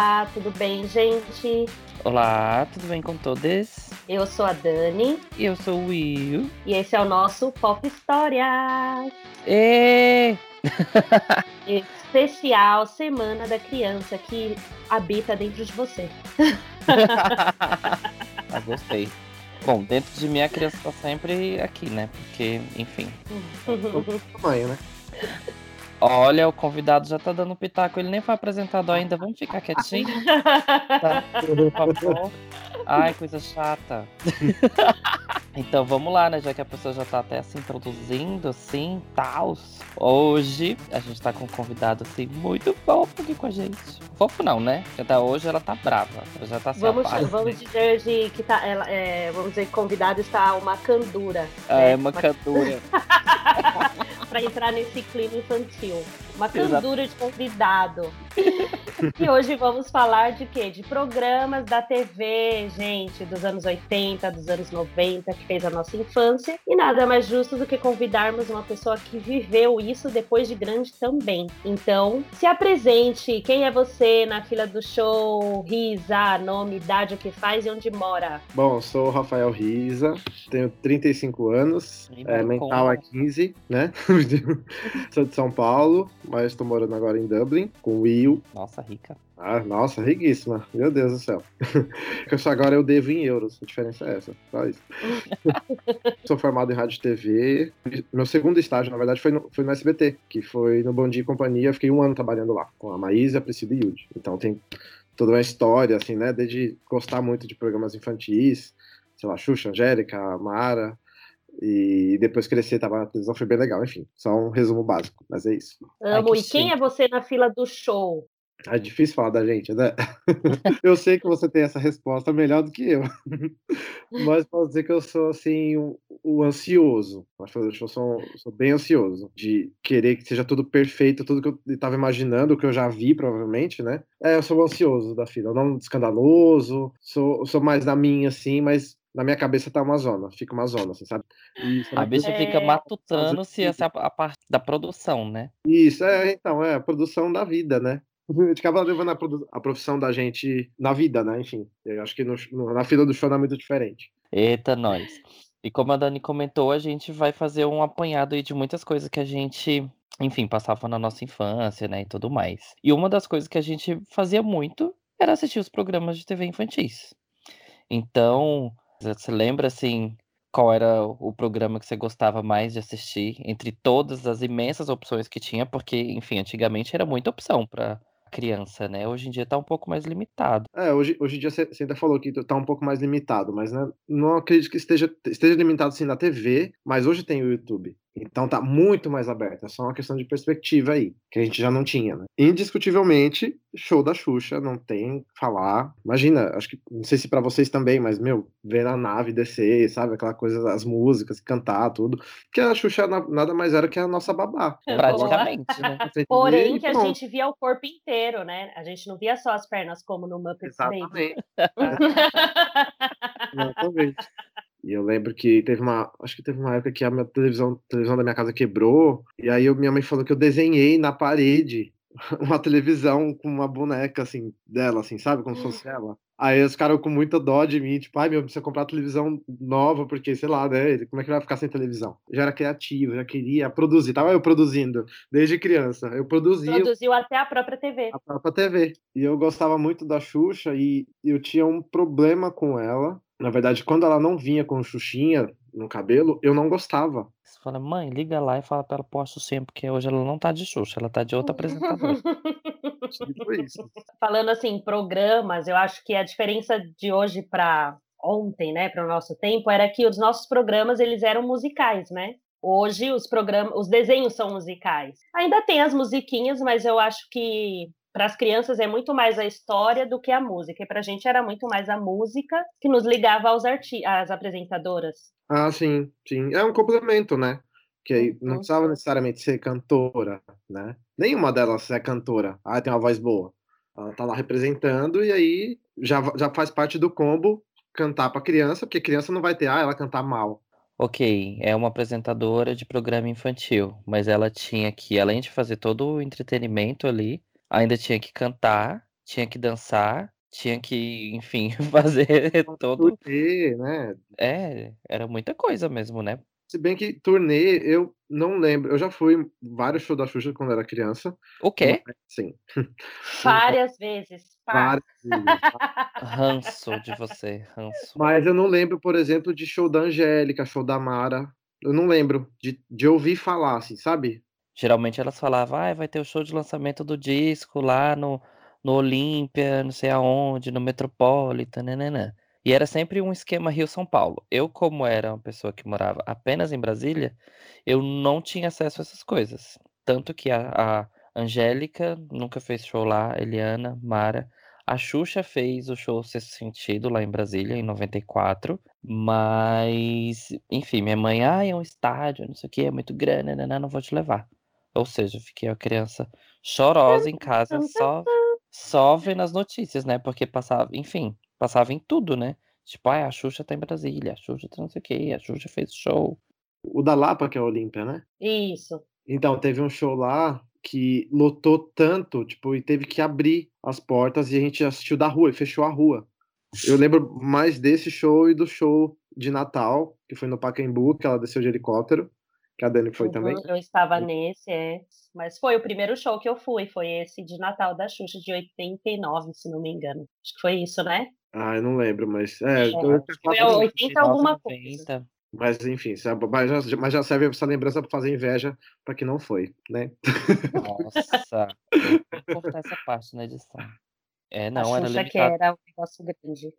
Olá, tudo bem, gente? Olá, tudo bem com todos? Eu sou a Dani. E eu sou o Will. E esse é o nosso Pop Histórias. E... Especial Semana da Criança que habita dentro de você. ah, gostei. Bom, dentro de mim a criança tá sempre aqui, né? Porque, enfim. tamanho, né? Olha, o convidado já tá dando pitaco, ele nem foi apresentado ainda. Vamos ficar quietinho? tá? Por favor. Ai, coisa chata. então vamos lá, né? Já que a pessoa já tá até se introduzindo, assim, tal. Hoje a gente tá com um convidado, assim, muito fofo aqui com a gente. Fofo não, né? Até hoje ela tá brava. Ela já tá se vamos, vamos dizer de que tá. Ela, é, vamos dizer que convidado está uma candura. É, né? uma candura. para entrar nesse clima infantil. Uma candura de convidado. e hoje vamos falar de quê? De programas da TV, gente, dos anos 80, dos anos 90, que fez a nossa infância. E nada mais justo do que convidarmos uma pessoa que viveu isso depois de grande também. Então, se apresente. Quem é você na fila do show? Risa, nome, idade, o que faz e onde mora? Bom, sou o Rafael Risa, tenho 35 anos, é, mental é 15, né? sou de São Paulo, mas estou morando agora em Dublin, com o Will. Nossa, rica. Ah, nossa, riquíssima. Meu Deus do céu. agora eu devo em euros. A diferença é essa. Só isso. Sou formado em rádio e TV. Meu segundo estágio, na verdade, foi no, foi no SBT, que foi no Bom Dia e Companhia. Eu fiquei um ano trabalhando lá, com a Maísa, a Priscila e Yudi. Então tem toda uma história, assim, né? Desde gostar muito de programas infantis, sei lá, Xuxa, Angélica, Mara, e depois crescer, tava na televisão, foi bem legal. Enfim, só um resumo básico, mas é isso. Amo. Ai, e quem é você na fila do show? É difícil falar da gente, né? eu sei que você tem essa resposta melhor do que eu. Mas posso dizer que eu sou, assim, o, o ansioso. Eu sou, sou bem ansioso de querer que seja tudo perfeito, tudo que eu estava imaginando, que eu já vi, provavelmente, né? É, eu sou ansioso da fila. Eu não escandaloso, sou, sou mais da minha, assim, mas na minha cabeça tá uma zona, fica uma zona, assim, sabe? E, a bicha fica é. matutando se essa é a parte da produção, né? Isso, é, então, é a produção da vida, né? A gente acaba levando a, a profissão da gente na vida, né? Enfim, eu acho que no, no, na fila do show não é muito diferente. Eita, nós. E como a Dani comentou, a gente vai fazer um apanhado aí de muitas coisas que a gente, enfim, passava na nossa infância, né, e tudo mais. E uma das coisas que a gente fazia muito era assistir os programas de TV infantis. Então, você lembra, assim, qual era o programa que você gostava mais de assistir entre todas as imensas opções que tinha? Porque, enfim, antigamente era muita opção para criança, né? Hoje em dia tá um pouco mais limitado. É, hoje, hoje em dia você ainda falou que tá um pouco mais limitado, mas né, não acredito que esteja, esteja limitado assim na TV, mas hoje tem o YouTube. Então tá muito mais aberto. É só uma questão de perspectiva aí, que a gente já não tinha, né? Indiscutivelmente, show da Xuxa, não tem falar. Imagina, acho que não sei se para vocês também, mas meu, ver na nave descer, sabe, aquela coisa das músicas, cantar tudo, que a Xuxa nada mais era que a nossa babá. É, praticamente, né? Porém que a gente via o corpo inteiro, né? A gente não via só as pernas como no Muppets Exatamente. Exatamente. E eu lembro que teve uma. Acho que teve uma época que a minha televisão, a televisão da minha casa quebrou. E aí eu, minha mãe falou que eu desenhei na parede uma televisão com uma boneca assim dela, assim, sabe? Como se fosse hum. ela. Aí os caras com muita dó de mim, tipo, ai meu, precisa comprar televisão nova, porque, sei lá, né? Como é que vai ficar sem televisão? Já era criativo, já queria produzir, tava eu produzindo desde criança. Eu produzia. Produziu até a própria TV. A própria TV. E eu gostava muito da Xuxa e eu tinha um problema com ela na verdade, quando ela não vinha com xuxinha no cabelo, eu não gostava. Fala, mãe, liga lá e fala pra ela posto sempre, porque hoje ela não tá de Xuxa, ela tá de outra apresentadora. tipo isso. Falando assim, programas, eu acho que a diferença de hoje para ontem, né, para o nosso tempo, era que os nossos programas eles eram musicais, né? Hoje os programas, os desenhos são musicais. Ainda tem as musiquinhas, mas eu acho que para as crianças é muito mais a história do que a música. E para a gente era muito mais a música que nos ligava aos arti às apresentadoras. Ah, sim, sim. É um complemento, né? Que não uhum. precisava necessariamente ser cantora, né? Nenhuma delas é cantora. Ah, tem uma voz boa. Ela tá lá representando e aí já, já faz parte do combo cantar para criança, porque criança não vai ter, ah, ela cantar mal. Ok, é uma apresentadora de programa infantil, mas ela tinha que, além de fazer todo o entretenimento ali, ainda tinha que cantar, tinha que dançar, tinha que, enfim, fazer todo. Turnê, né? É, era muita coisa mesmo, né? Se bem que turnê, eu não lembro. Eu já fui vários shows da Xuxa quando era criança. O quê? Sim. Várias vezes. Várias vezes. Ranço de você, ranço. Mas eu não lembro, por exemplo, de show da Angélica, show da Mara. Eu não lembro de, de ouvir falar, assim, sabe? Geralmente elas falavam, ah, vai ter o show de lançamento do disco lá no, no Olímpia, não sei aonde, no Metropolitan, nananã. E era sempre um esquema Rio-São Paulo. Eu, como era uma pessoa que morava apenas em Brasília, eu não tinha acesso a essas coisas. Tanto que a, a Angélica nunca fez show lá, Eliana, Mara. A Xuxa fez o show Sexto Sentido lá em Brasília, em 94. Mas, enfim, minha mãe, ah, é um estádio, não sei o que, é muito grande, né, não vou te levar. Ou seja, eu fiquei a criança chorosa em casa, só, só vendo as notícias, né? Porque passava, enfim, passava em tudo, né? Tipo, ah, a Xuxa tá em Brasília, a Xuxa tá não sei o que, a Xuxa fez show. O da Lapa, que é a Olímpia, né? Isso. Então, teve um show lá que lotou tanto, tipo, e teve que abrir as portas e a gente assistiu da rua e fechou a rua. Eu lembro mais desse show e do show de Natal, que foi no Pacaembu, que ela desceu de helicóptero, que a Dani foi Uhum, também. Eu estava nesse, é. Mas foi o primeiro show que eu fui, foi esse de Natal da Xuxa de 89, se não me engano. Acho que foi isso, né? Ah, eu não lembro, mas. É, É, eu- Foi a 80 alguma coisa. 90. mas enfim, sabe, mas, já, mas já serve essa lembrança para fazer inveja para que não foi, né? Nossa, vou cortar essa parte na edição. É, A não, era Xuxa que limitado. era um negócio grande.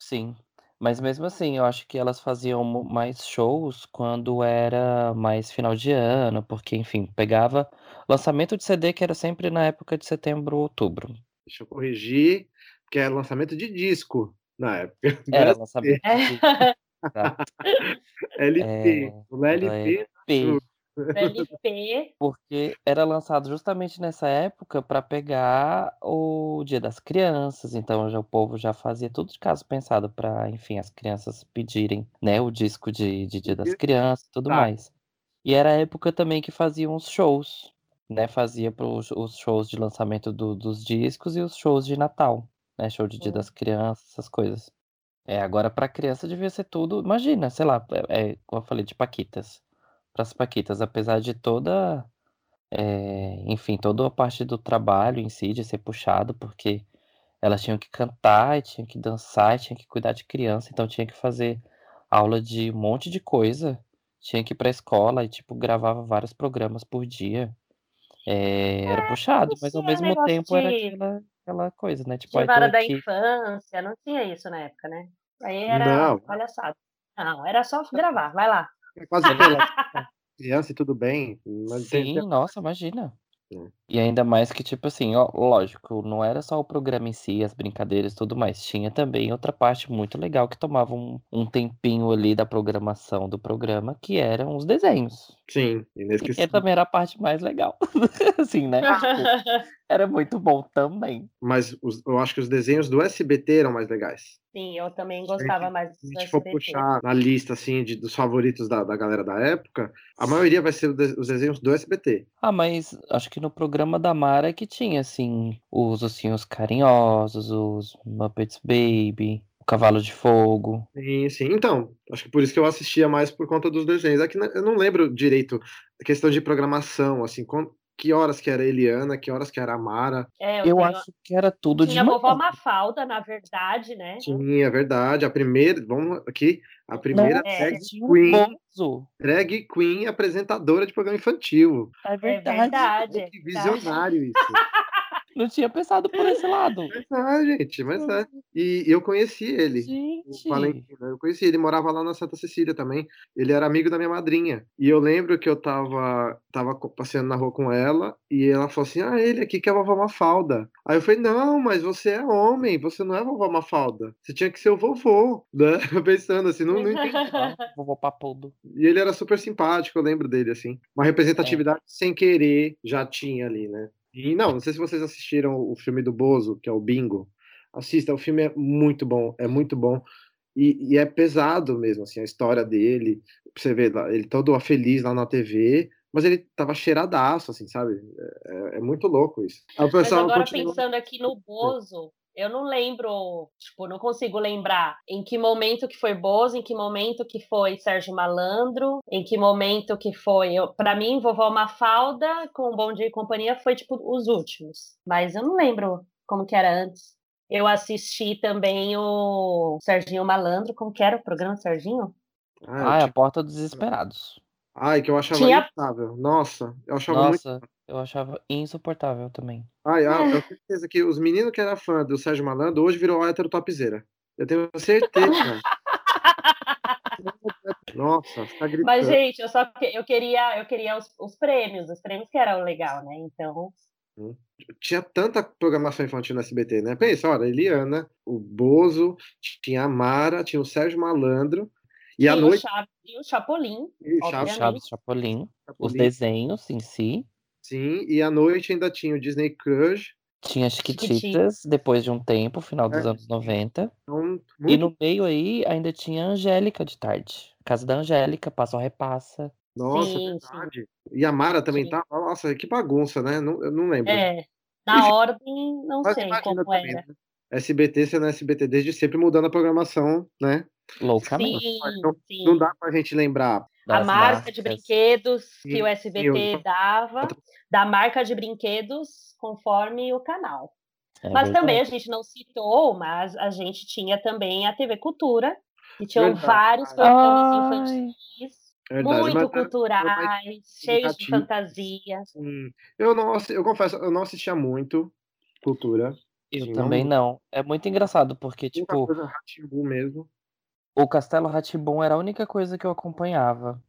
Sim. Mas mesmo assim, eu acho que elas faziam mais shows quando era mais final de ano, porque, enfim, pegava lançamento de CD que era sempre na época de setembro, outubro. Deixa eu corrigir, que é lançamento de disco na época. Não Era era lançamento É. de Exato. LP. É, LP. LP, LP, porque era lançado justamente nessa época para pegar o Dia das Crianças, então já o povo já fazia tudo de caso pensado para, enfim, as crianças pedirem, né, o disco de, de Dia das Crianças e tudo Tá. mais. E era a época também que faziam os shows, né, fazia pros, os shows de lançamento do- dos discos e os shows de Natal, né, show de Dia das Crianças, essas coisas. É, agora para criança devia ser tudo, imagina, sei lá, é, é, como eu falei de Paquitas. Para as Paquitas, apesar de toda, é, enfim, toda a parte do trabalho em si, de ser puxado, porque elas tinham que cantar, tinham que dançar, tinham que cuidar de criança, então tinha que fazer aula de um monte de coisa, tinha que ir pra escola e, tipo, gravava vários programas por dia. É, era puxado, mas ao mesmo tempo era de- aquela, aquela coisa, né? Tipo, vara da aqui. infância, não tinha isso na época, né? Aí era Não. palhaçada. Não, era só gravar, vai lá. É quase criança e tudo bem. Mas Sim, tem- nossa, imagina. Hum. E ainda mais que, tipo assim, ó, lógico, não era só o programa em si, as brincadeiras e tudo mais. Tinha também outra parte muito legal que tomava um, um tempinho ali da programação do programa, que eram os desenhos. Sim, E que inesquecível. também era a parte mais legal. assim, né? Tipo, era muito bom também. Mas os- eu acho que os desenhos do SBT eram mais legais. Sim, eu também gostava mais Se do a gente for SBT. puxar na lista assim, de, dos favoritos da, da galera da época, a maioria vai ser de- os desenhos do SBT. Ah, mas acho que no programa da Mara que tinha, assim, os Ossinhos Carinhosos, os Muppets Baby, o Cavalo de Fogo. Sim, sim. Então, acho que por isso que eu assistia mais por conta dos desenhos. É que eu não lembro direito a questão de programação, assim, que horas que era a Eliana, que horas que era a Mara. É, eu Eu tenho- acho que era tudo de Tinha a vovó. Mafalda, na verdade, né? Tinha, é verdade. A primeira, vamos aqui, a primeira Nossa, É. drag tinha um queen, Bozo. drag queen apresentadora de programa infantil. É É verdade. é Que verdade. visionário isso. Não tinha pensado por esse lado. Mas é, gente, mas é. E eu conheci ele. O Gente. Valentino, eu conheci, ele morava lá na Santa Cecília também. Ele era amigo da minha madrinha. E eu lembro que eu tava, tava passeando na rua com ela e ela falou assim: Ah, ele aqui que é a vovó Mafalda. Aí eu falei: Não, mas você é homem, você não é vovó Mafalda. Você tinha que ser o vovô, né? Pensando assim, não, não entendi. Ah, Vovô Papudo. E ele era super simpático, eu lembro dele, assim. Uma representatividade sem querer já tinha ali, né? E não, não sei se vocês assistiram o filme do Bozo, que é o Bingo. Assista, o filme é muito bom, é muito bom. E, e é pesado mesmo, assim, a história dele. Você vê ele todo feliz lá na TV, mas ele tava cheiradaço, assim, sabe? É, é muito louco isso. Aí o pessoal mas agora continua... pensando aqui no Bozo, eu não lembro, tipo, não consigo lembrar em que momento que foi Bozo, em que momento que foi Sérgio Malandro, em que momento que foi. Para mim, Vovó Mafalda com Bom Dia e Companhia foi, tipo, os últimos. Mas eu não lembro como que era antes. Eu assisti também o Serginho Malandro, como que era o programa Serginho? Ah, é a Porta dos Desesperados. Ai, que eu achava Tinha... Nossa, eu achava Nossa, muito... eu achava insuportável também. Ai, ah, eu tenho certeza que os meninos que eram fã do Sérgio Malandro hoje virou hétero topzera. Eu tenho certeza. Nossa, fica gritando. Mas, gente, eu só eu queria, eu queria os, os prêmios, os prêmios que eram legal, né? Então. Hum. Tinha tanta programação infantil no SBT, né? Pensa, olha, Eliana, o Bozo, tinha a Mara, tinha o Sérgio Malandro, e à noite. E o Chapolin. E o Chaves, Chapolin. Os desenhos em si. Sim, e à noite ainda tinha o Disney Crush. Tinha as Chiquititas, depois de um tempo, final dos é. anos 90. Então, muito... E no meio aí ainda tinha a Angélica de tarde. Casa da Angélica, Passa ou Repassa. Nossa, sim, verdade. Sim. E a Mara também sim. tá. Nossa, que bagunça, né? Não, eu não lembro. É. Na ordem, não sei como também, era. Né? SBT sendo SBT desde sempre mudando a programação, né? Loucamente. Sim, então, sim. Não dá pra gente lembrar. A marca marcas. de brinquedos que o SBT dava, da marca de brinquedos conforme o canal. É mas verdade. também a gente não citou, mas a gente tinha também a TV Cultura, que tinham verdade. vários programas infantis. Verdade, muito mas, culturais, cheios de fantasia. Sim. Eu não, eu confesso, eu não assistia muito cultura. Eu também não. não. É muito engraçado, porque, tipo. Coisa mesmo. O Castelo Rá-Tim-Bum era a única coisa que eu acompanhava.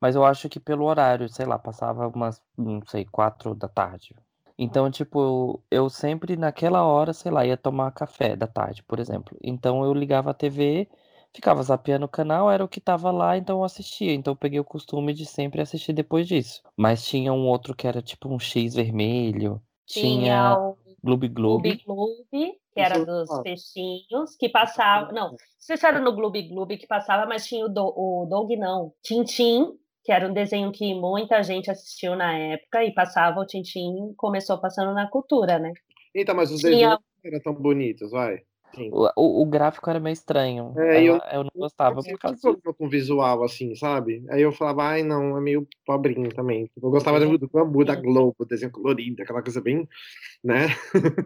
Mas eu acho que pelo horário, sei lá, passava umas, não sei, quatro da tarde. Então, tipo, eu sempre naquela hora, sei lá, ia tomar café da tarde, por exemplo. Então eu ligava a TV, ficava zapeando o canal, era o que tava lá, então eu assistia. Então eu peguei o costume de sempre assistir depois disso. Mas tinha um outro que era tipo um X vermelho. Tinha, tinha o Gloob Gloob. Gloob que era dos peixinhos, que passava. Não, se era no Gloob Gloob que passava, mas tinha o, do, o Dog, não. Tintim, que era um desenho que muita gente assistiu na época, e passava o Tintim, começou passando na cultura, né? Então, mas os tinha... desenhos não eram tão bonitos, vai. O, o, gráfico era meio estranho. É, eu, eu, não gostava por causa disso. com visual assim, sabe? Aí eu falava, ai não, é meio pobrinho também. Eu gostava do, do bambu, da Globo, desenho colorido, aquela coisa bem, né?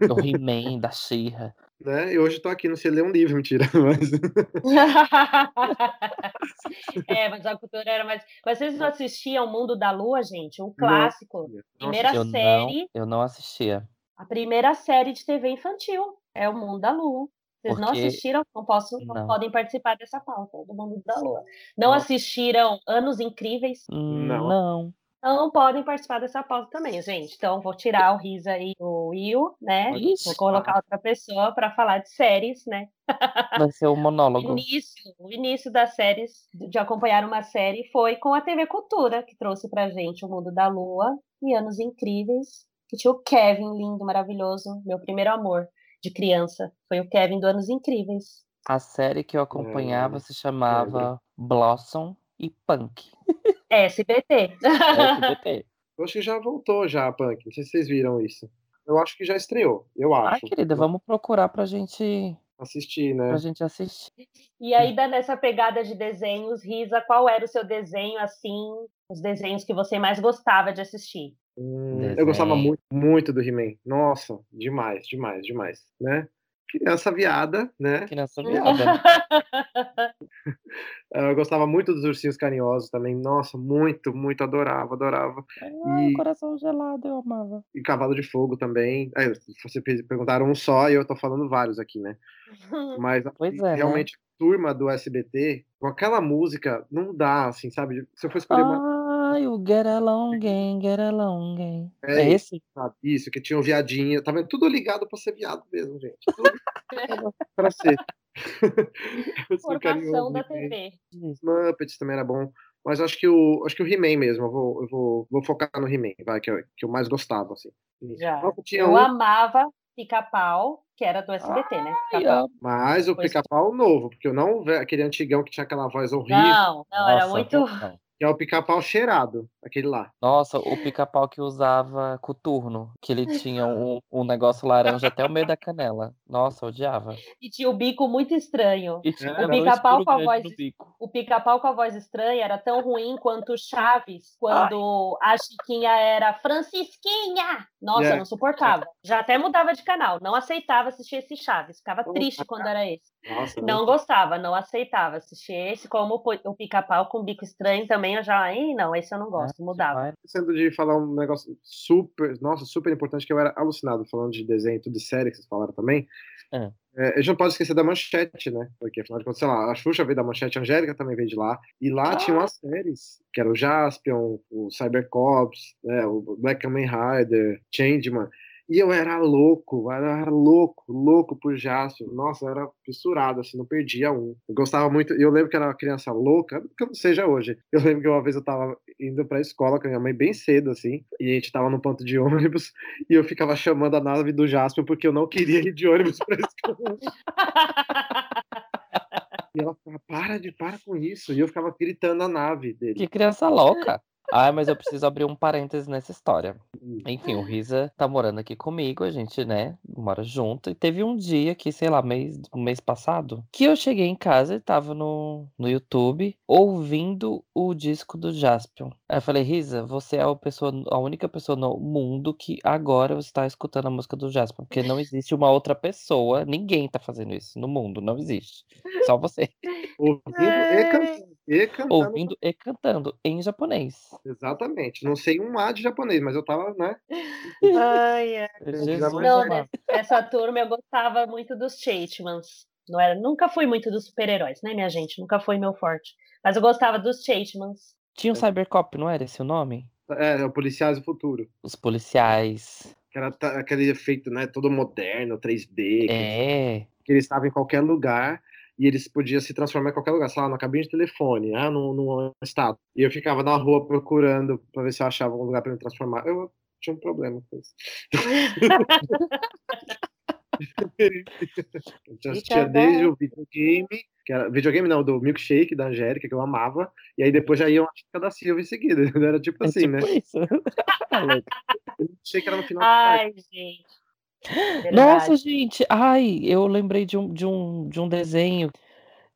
Do He-Man, da She-Ra. Né? E hoje tô aqui, não sei ler um livro, mentira. Mas... é, mas a cultura era mais. Mas vocês não assistiam O Mundo da Lua, gente? Um clássico. Primeira eu série. Não, eu não assistia. A primeira série de TV infantil. É o Mundo da Lua. Vocês Porque... não assistiram, não, posso, não, não, podem participar dessa pauta do Mundo da Lua. Não, não. assistiram Anos Incríveis? Não. Não. Não podem participar dessa pauta também, gente. Então, vou tirar o Risa e o Will, né? Isso. Vou colocar outra pessoa para falar de séries, né? Vai ser o um monólogo. O início, o início das séries, de acompanhar uma série, foi com a TV Cultura, que trouxe pra gente o Mundo da Lua e Anos Incríveis, que tinha o Kevin, lindo, maravilhoso, meu primeiro amor de criança. Foi o Kevin do Anos Incríveis. A série que eu acompanhava é, se chamava é. Blossom e Punk. SBT. SBT. Eu acho que já voltou já a Punk. Não sei se vocês viram isso. Eu acho que já estreou, eu acho. Ah, querida, vamos procurar pra gente assistir, né? Pra gente assistir. E aí, nessa pegada de desenhos, Risa, qual era o seu desenho, assim, os desenhos que você mais gostava de assistir? Hum, eu gostava muito, muito do He-Man. Nossa, demais, demais, demais, né? Criança viada, né? Criança viada. eu gostava muito dos ursinhos carinhosos também. Nossa, muito, muito adorava, adorava. Ai, e... coração gelado, eu amava. E Cavalo de Fogo também. É, você perguntaram um só e eu tô falando vários aqui, né? Mas pois é, né? realmente, né? turma do SBT, com aquela música, não dá, assim, sabe? Se eu for escolher ah. uma o Get Along Gang, Get Along Gang. É, é esse? Sabe? Isso, que tinha um viadinho. Tá vendo? Tudo ligado pra ser viado mesmo, gente. Tudo pra ser. Formação da TV. Muppets também era bom. Mas acho que o, acho que o He-Man mesmo. Eu vou, eu vou, vou focar no He-Man, vai, que eu, que eu mais gostava, assim. Já. eu um... amava Pica-Pau, que era do SBT, né? Mas o Pica-Pau novo, porque eu não aquele antigão que tinha aquela voz horrível. Não, não, Nossa, era muito. Não. Que é o pica-pau cheirado, aquele lá. Nossa, o pica-pau que usava coturno, que ele tinha um, um negócio laranja até o meio da canela. Nossa, odiava. E tinha o bico muito estranho. E tinha É, O pica-pau com a voz. O pica-pau com a voz estranha era tão ruim quanto o Chaves, quando a Chiquinha era Francisquinha. Nossa, É. eu não suportava. Já até mudava de canal. Não aceitava assistir esse Chaves. Ficava Nossa, triste quando era esse. Nossa, Não gostava, não aceitava assistir esse. Como o o pica-pau com bico estranho também, já. Ih, não, esse eu não gosto. Mudava. Vai. esquecendo de falar um negócio super, nossa, super importante, que eu era alucinado falando de desenho, tudo de série que vocês falaram também. É. É, a gente não pode esquecer da manchete, né? Porque, afinal de contas, sei lá, a Xuxa veio da manchete, a Angélica também veio de lá. E lá tinha umas séries, que era o Jaspion, o Cybercops, né, o Black Kamen Rider, Changeman. E eu era louco, eu era louco, louco por Jaspion. Nossa, eu era fissurado, assim, não perdia um. Eu gostava muito, eu lembro que era uma criança louca, que eu não seja hoje. Eu lembro que uma vez eu tava indo pra escola com a minha mãe bem cedo, assim, e a gente tava no ponto de ônibus, e eu ficava chamando a nave do Jaspion porque eu não queria ir de ônibus pra escola. E ela ficava, para de, para com isso. E eu ficava gritando a nave dele. Que criança louca. Ai, mas eu preciso abrir um parêntese nessa história. Enfim, o Risa tá morando aqui comigo, a gente, né, mora junto. E teve um dia que, sei lá, mês, mês passado, que eu cheguei em casa e tava no, no YouTube ouvindo o disco do Jaspion. Aí eu falei, Risa, você é a, pessoa, a única pessoa no mundo que agora está escutando a música do Jaspion. Porque não existe uma outra pessoa, ninguém tá fazendo isso no mundo, não existe. Só você. Ouvindo e cantando. E cantando. Ouvindo e cantando em japonês. Exatamente. Não sei um A de japonês, mas eu tava, né? Ai. Jesus Não, nessa, nessa turma eu gostava muito dos Chatemans. Não era, nunca fui muito dos super-heróis, né, minha gente? Nunca foi meu forte. Mas eu gostava dos Chatemans. Tinha um Cybercop, não era esse o nome? É, é o Policiais do Futuro. Os policiais. Que era aquele efeito, né? Todo moderno, 3D. Que, É. que eles estavam em qualquer lugar e eles podiam se transformar em qualquer lugar. Sei lá, na cabine de telefone, ah, num, num estado. E eu ficava na rua procurando pra ver se eu achava algum lugar pra me transformar. Eu tinha um problema com isso. Eu já assistia desde o videogame, que era videogame não, do Milkshake da Angélica, que eu amava, e aí depois já ia uma Chica da Silva em seguida. Era tipo É assim, tipo né? isso. Tá louco. O Milkshake era no final. Ai, gente. Verdade. Nossa, gente. Ai, eu lembrei de um, de um, de um desenho.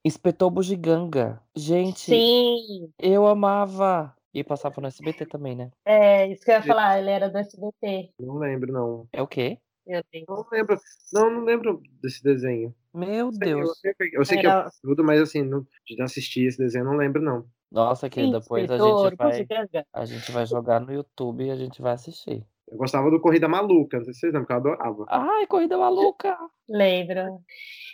Inspetor Bugiganga. Gente, Sim, eu amava. E passava no SBT também, né? é isso que eu ia falar. Ele era do SBT. Não lembro, não. É o quê? Eu lembro. Não lembro. Não, não lembro desse desenho. Meu Sei, Eu, Deus. sei que- eu sei que eu Era- tudo, mas assim, não, de assistir esse desenho eu não lembro, não. Nossa, que depois a gente vai, a gente vai jogar no YouTube e a gente vai assistir. Eu gostava do Corrida Maluca, não sei se vocês lembram, que eu adorava. Ai, corrida maluca! Lembro.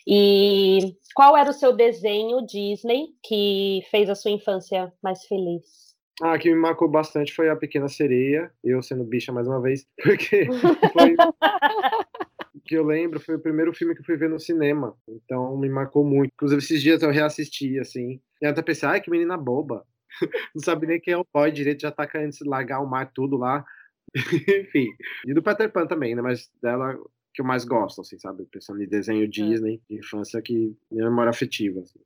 E qual era o seu desenho Disney que fez a sua infância mais feliz? Ah, que me marcou bastante foi a Pequena Sereia, eu sendo bicha mais uma vez, porque foi o que eu lembro, foi o primeiro filme que eu fui ver no cinema, então me marcou muito. Inclusive, esses dias eu reassisti, assim, e até pensei, ai, que menina boba, não sabe nem quem é o boy direito, já tá querendo se largar o mar tudo lá, enfim. E do Peter Pan também, né, mas dela que eu mais gosto, assim, sabe, pensando em desenho Disney, de infância, que minha memória afetiva, assim.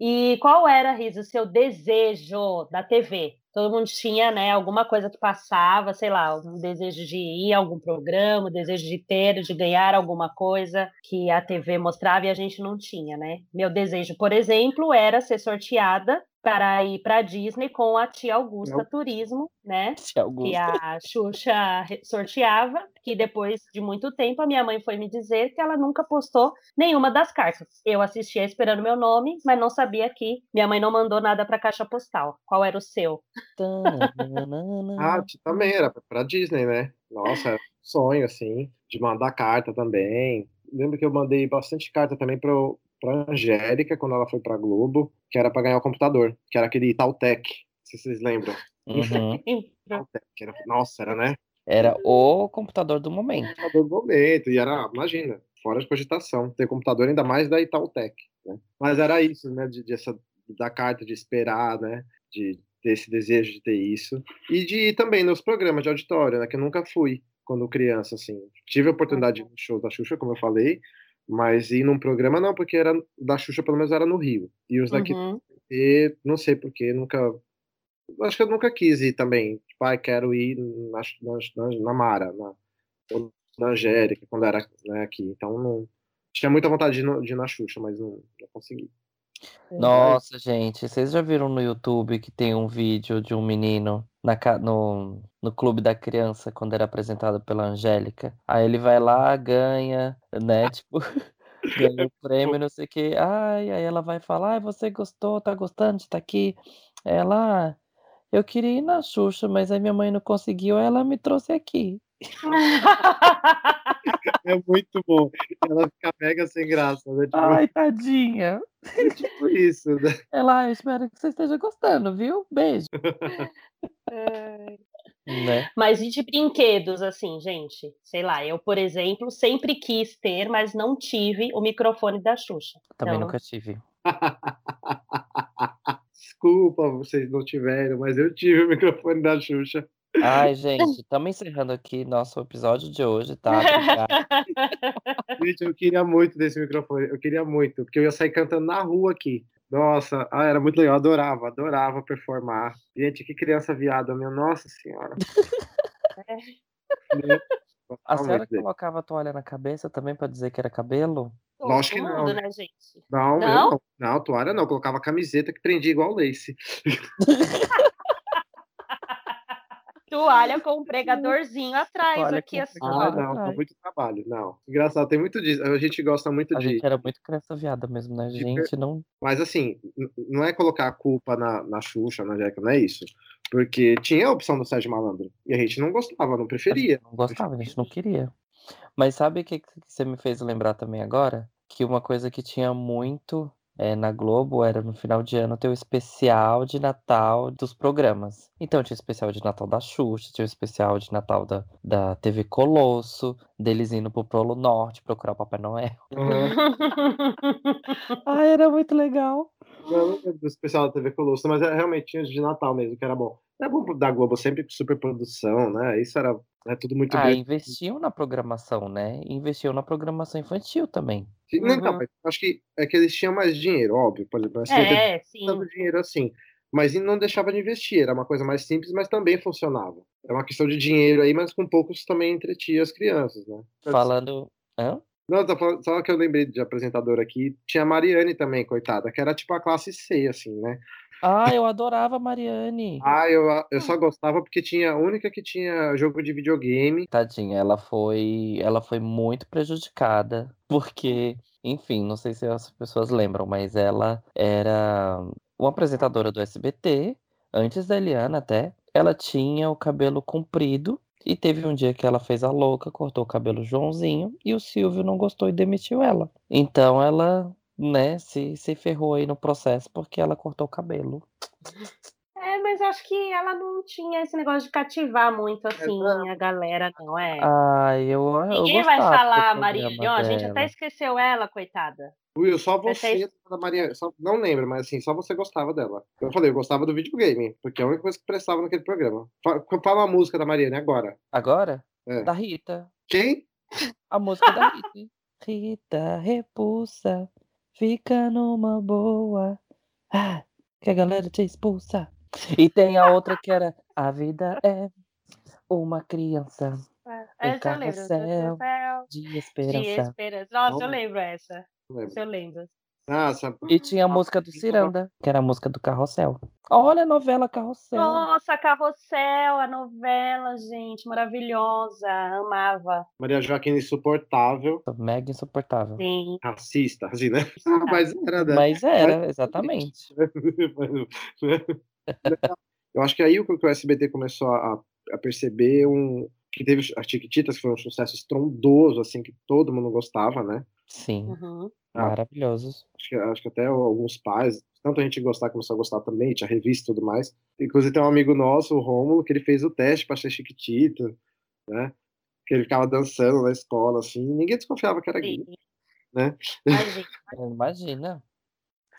E qual era, Riz, o seu desejo da TV? Todo mundo tinha, né, alguma coisa que passava, sei lá, um desejo de ir a algum programa, um desejo de ter, de ganhar alguma coisa que a TV mostrava e a gente não tinha, né? Meu desejo, por exemplo, era ser sorteada para ir para a Disney com a tia Augusta Não. Turismo, né? Tia que Augusta. a Xuxa sorteava, que depois de muito tempo a minha mãe foi me dizer que ela nunca postou nenhuma das cartas. Eu assistia esperando meu nome, mas não sabia que minha mãe não mandou nada para caixa postal. Qual era o seu? Ah, também era pra Disney, né? Nossa, sonho, assim, de mandar carta também. Lembro que eu mandei bastante carta também pro, pra Angélica, quando ela foi pra Globo, que era pra ganhar o computador, que era aquele Taltec, se vocês lembram. Uhum. Taltec, era, nossa, era, né? Era o computador do momento. Computador do momento, e era, imagina, fora de cogitação, ter computador ainda mais da Itautec, né? Mas era isso, né, de, de essa, da carta, de esperar, né, de ter esse desejo de ter isso. E de ir também nos programas de auditório, né, que eu nunca fui quando criança, assim. Tive a oportunidade de ir no show da Xuxa, como eu falei, mas ir num programa não, porque era da Xuxa, pelo menos era no Rio. E os daqui, Uhum. e não sei porquê, nunca acho que eu nunca quis ir também. Tipo, ah, quero ir na, na, na Mara, na, na Angélica, quando era né, aqui. Então, não, tinha muita vontade de ir, de ir na Xuxa, mas não, não consegui. Nossa, gente, vocês já viram no YouTube que tem um vídeo de um menino na, no, no Clube da Criança, quando era apresentado pela Angélica? Aí ele vai lá, ganha, né? Tipo, ganha o prêmio, não sei o quê. Ai, aí ela vai falar, ai, você gostou, tá gostando de estar aqui? Ela, ah, eu queria ir na Xuxa, mas aí minha mãe não conseguiu, ela me trouxe aqui. É muito bom. Ela fica mega sem graça, né? Tipo... Ai, tadinha. É tipo isso, né? Ela, eu espero que você esteja gostando, viu? Beijo. É... Né? Mas e de brinquedos, assim, gente? Sei lá, eu, por exemplo, sempre quis ter, mas não tive o microfone da Xuxa. Também então... nunca tive. Desculpa, vocês não tiveram, mas eu tive o microfone da Xuxa. Ai, gente, estamos encerrando aqui nosso episódio de hoje, tá? gente, eu queria muito desse microfone, eu queria muito, porque eu ia sair cantando na rua aqui. Nossa, ah, era muito legal, adorava, adorava performar. Gente, que criança viada, minha nossa senhora. É. A senhora colocava a toalha na cabeça também para dizer que era cabelo? Lógico que não. Né, gente? Não, não? não, não, toalha não, eu colocava camiseta que prendia igual lace. toalha com um pregadorzinho atrás toalha aqui assim. Ah, não, dá muito trabalho. Não. Engraçado, tem muito disso. A gente gosta muito a de. Gente era muito criança viada mesmo, né? A gente não. Mas assim, não é colocar a culpa na, na Xuxa, na Jeca, não é isso. Porque tinha a opção do Sérgio Malandro. E a gente não gostava, não preferia. não gostava, a gente não queria. Mas sabe o que, que você me fez lembrar também agora? Que uma coisa que tinha muito é, na Globo era no final de ano ter o especial de Natal dos programas. Então tinha o especial de Natal da Xuxa, tinha o especial de Natal da, da TV Colosso, deles indo pro Polo Norte procurar o Papai Noel. Uhum. Ai, era muito legal. Eu lembro do especial da TV Colosso, mas é, realmente tinha de Natal mesmo, que era bom. É bom da Globo sempre super produção, né? Isso era é tudo muito ah, bem. investiam na programação, né? Investiam na programação infantil também. Sim, uhum. Não, acho que é que eles tinham mais dinheiro, óbvio. Por exemplo, é, sim. tanto dinheiro assim. Mas não deixava de investir, era uma coisa mais simples, mas também funcionava. É uma questão de dinheiro aí, mas com poucos também entretia as crianças, né? Falando. Hã? Não, só que eu lembrei de apresentador aqui, tinha a Mariane também, coitada, que era tipo a classe C, assim, né? Ah, eu adorava a Mariane. Ah, eu, eu só gostava porque tinha a única que tinha jogo de videogame. Tadinha, ela foi, ela foi muito prejudicada, porque, enfim, não sei se as pessoas lembram, mas ela era uma apresentadora do SBT, antes da Eliana até. Ela tinha o cabelo comprido e teve um dia que ela fez a louca, cortou o cabelo Joãozinho e o Silvio não gostou e demitiu ela. Então ela né, se, se ferrou aí no processo porque ela cortou o cabelo. É, mas acho que ela não tinha esse negócio de cativar muito assim a galera, não é? Ai, eu, Ninguém eu vai falar, ó, a gente até esqueceu ela, coitada. Will, só você da Maria, só, não lembro, mas assim, só você gostava dela. Eu falei, eu gostava do videogame, porque é a única coisa que prestava naquele programa. Fala, fala a música da Mariane agora. Agora? É. Da Rita. Quem? A música da Rita. Rita repulsa, Fica numa boa. Ah, que a galera te expulsa. E tem a outra que era A vida é uma criança. É, um carrossel de esperança. De esperança. Nossa, eu lembro essa. Eu lembro. Nossa. E tinha a música do Ciranda, que era a música do Carrossel. Olha a novela Carrossel. Nossa, Carrossel, a novela, gente, maravilhosa. Amava. Maria Joaquina insuportável. Mega insuportável. Sim. Racista, assim, né? Ah, mas era, né? Mas era, exatamente. Eu acho que aí o que o SBT começou a, a perceber um, que teve as Chiquititas, que foi um sucesso estrondoso, assim, que todo mundo gostava, né? Sim. Uhum. Ah, Maravilhosos. Acho que, acho que até alguns pais, tanto a gente gostar, começou a gostar também, tinha revista e tudo mais. Inclusive tem um amigo nosso, o Rômulo, que ele fez o teste para ser Chiquitita, né? Que ele ficava dançando na escola, assim, ninguém desconfiava que era gay, né? Imagina.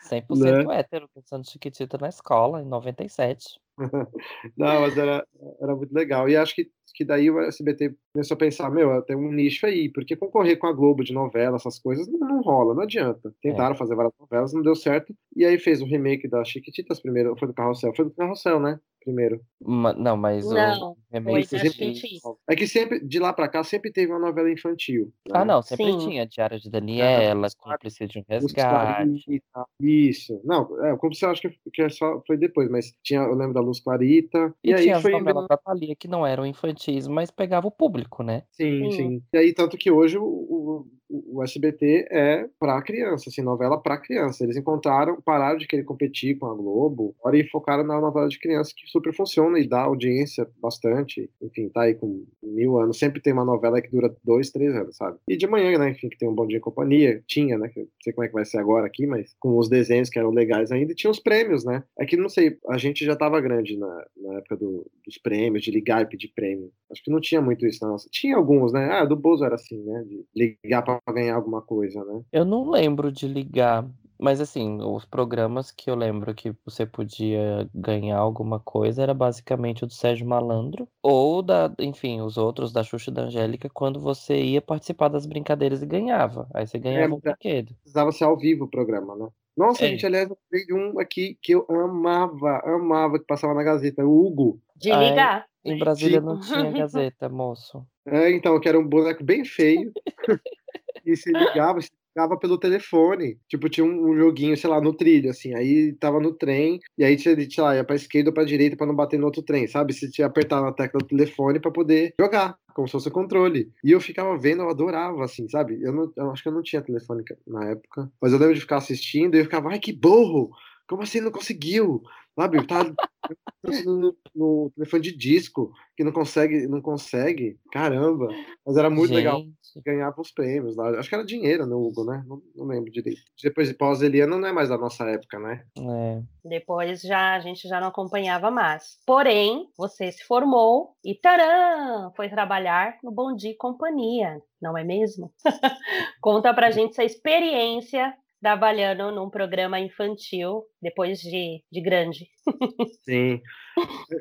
100% né? hétero, pensando Chiquitita na escola, em 97. Não, mas era, era muito legal. E acho que, que daí o SBT começou a pensar, meu, tem um nicho aí, porque concorrer com a Globo de novela, essas coisas, não, rola, não adianta. Tentaram é. fazer várias novelas, não deu certo. E aí fez o remake da Chiquititas primeiro, foi do Carrossel, foi do Carrossel, né? Primeiro. Ma- não, mas Não, o remake foi da de- Xuxa. É que sempre, de lá pra cá, sempre teve uma novela infantil. né? Ah, não, sempre Sim. tinha Diário de Daniela, Os Cúmplice de um Resgate. Clarita. Isso. Não, é, como você acha que, que é só foi depois, mas tinha, eu lembro da Luz Clarita. E, E, aí tinha as foi. novelas da Thalia que não eram infantis, mas pegava o público, né? Sim, Sim. sim. E aí, tanto que hoje o, o, o SBT é pra criança, assim, novela pra criança. Eles encontraram, pararam de querer competir com a Globo, agora e focaram na novela de criança, que super funciona e dá audiência bastante. Enfim, tá aí com mil anos. Sempre tem uma novela que dura dois, três anos, sabe? E de manhã, né? Enfim, que tem um Bom Dia e Companhia. Tinha, né? Não sei como é que vai ser agora aqui, mas com os desenhos que eram legais ainda. E tinha os prêmios, né? É que, não sei, a gente já tava grande na, na época do- dos prêmios, de ligar e pedir prêmio. Acho que não tinha muito isso, não. Tinha alguns, né? Ah, do Bozo era assim, né? De ligar pra ganhar alguma coisa, né? Eu não lembro de ligar, mas assim, os programas que eu lembro que você podia ganhar alguma coisa era basicamente o do Sérgio Malandro, ou da, enfim, os outros da Xuxa e da Angélica, quando você ia participar das brincadeiras e ganhava. Aí você ganhava um É, brinquedo. Precisava ser ao vivo o programa, né? Nossa, É. gente, aliás, eu lembrei de um aqui que eu amava, amava, que passava na Gazeta, o Hugo. De é? ligar. Em Brasília Sim. não tinha Gazeta, moço. É, então, que era um boneco bem feio. e se ligava, se ligava pelo telefone. Tipo, tinha um, joguinho, sei lá, no trilho, assim. Aí tava no trem, e aí tinha, sei lá, ia pra esquerda ou pra direita pra não bater no outro trem, sabe? Você tinha que apertar na tecla do telefone pra poder jogar, como se fosse controle. E eu ficava vendo, eu adorava, assim, sabe? Eu, não, eu acho que eu não tinha telefone na época, mas eu lembro de ficar assistindo e eu ficava, ai, que burro! Como assim não conseguiu? Sabe? Tá no, no telefone de disco, que não consegue, não consegue. Caramba! Mas era muito legal Gente, ganhava os prêmios lá. Acho que era dinheiro no Hugo, né? Não, não lembro direito. Depois de pós-Eliana não é mais da nossa época, né? é. Depois já a gente já não acompanhava mais. Porém, você se formou e taran, foi trabalhar no Bom Dia e Companhia, não é mesmo? Conta pra gente essa experiência trabalhando num programa infantil depois de, de grande. Sim.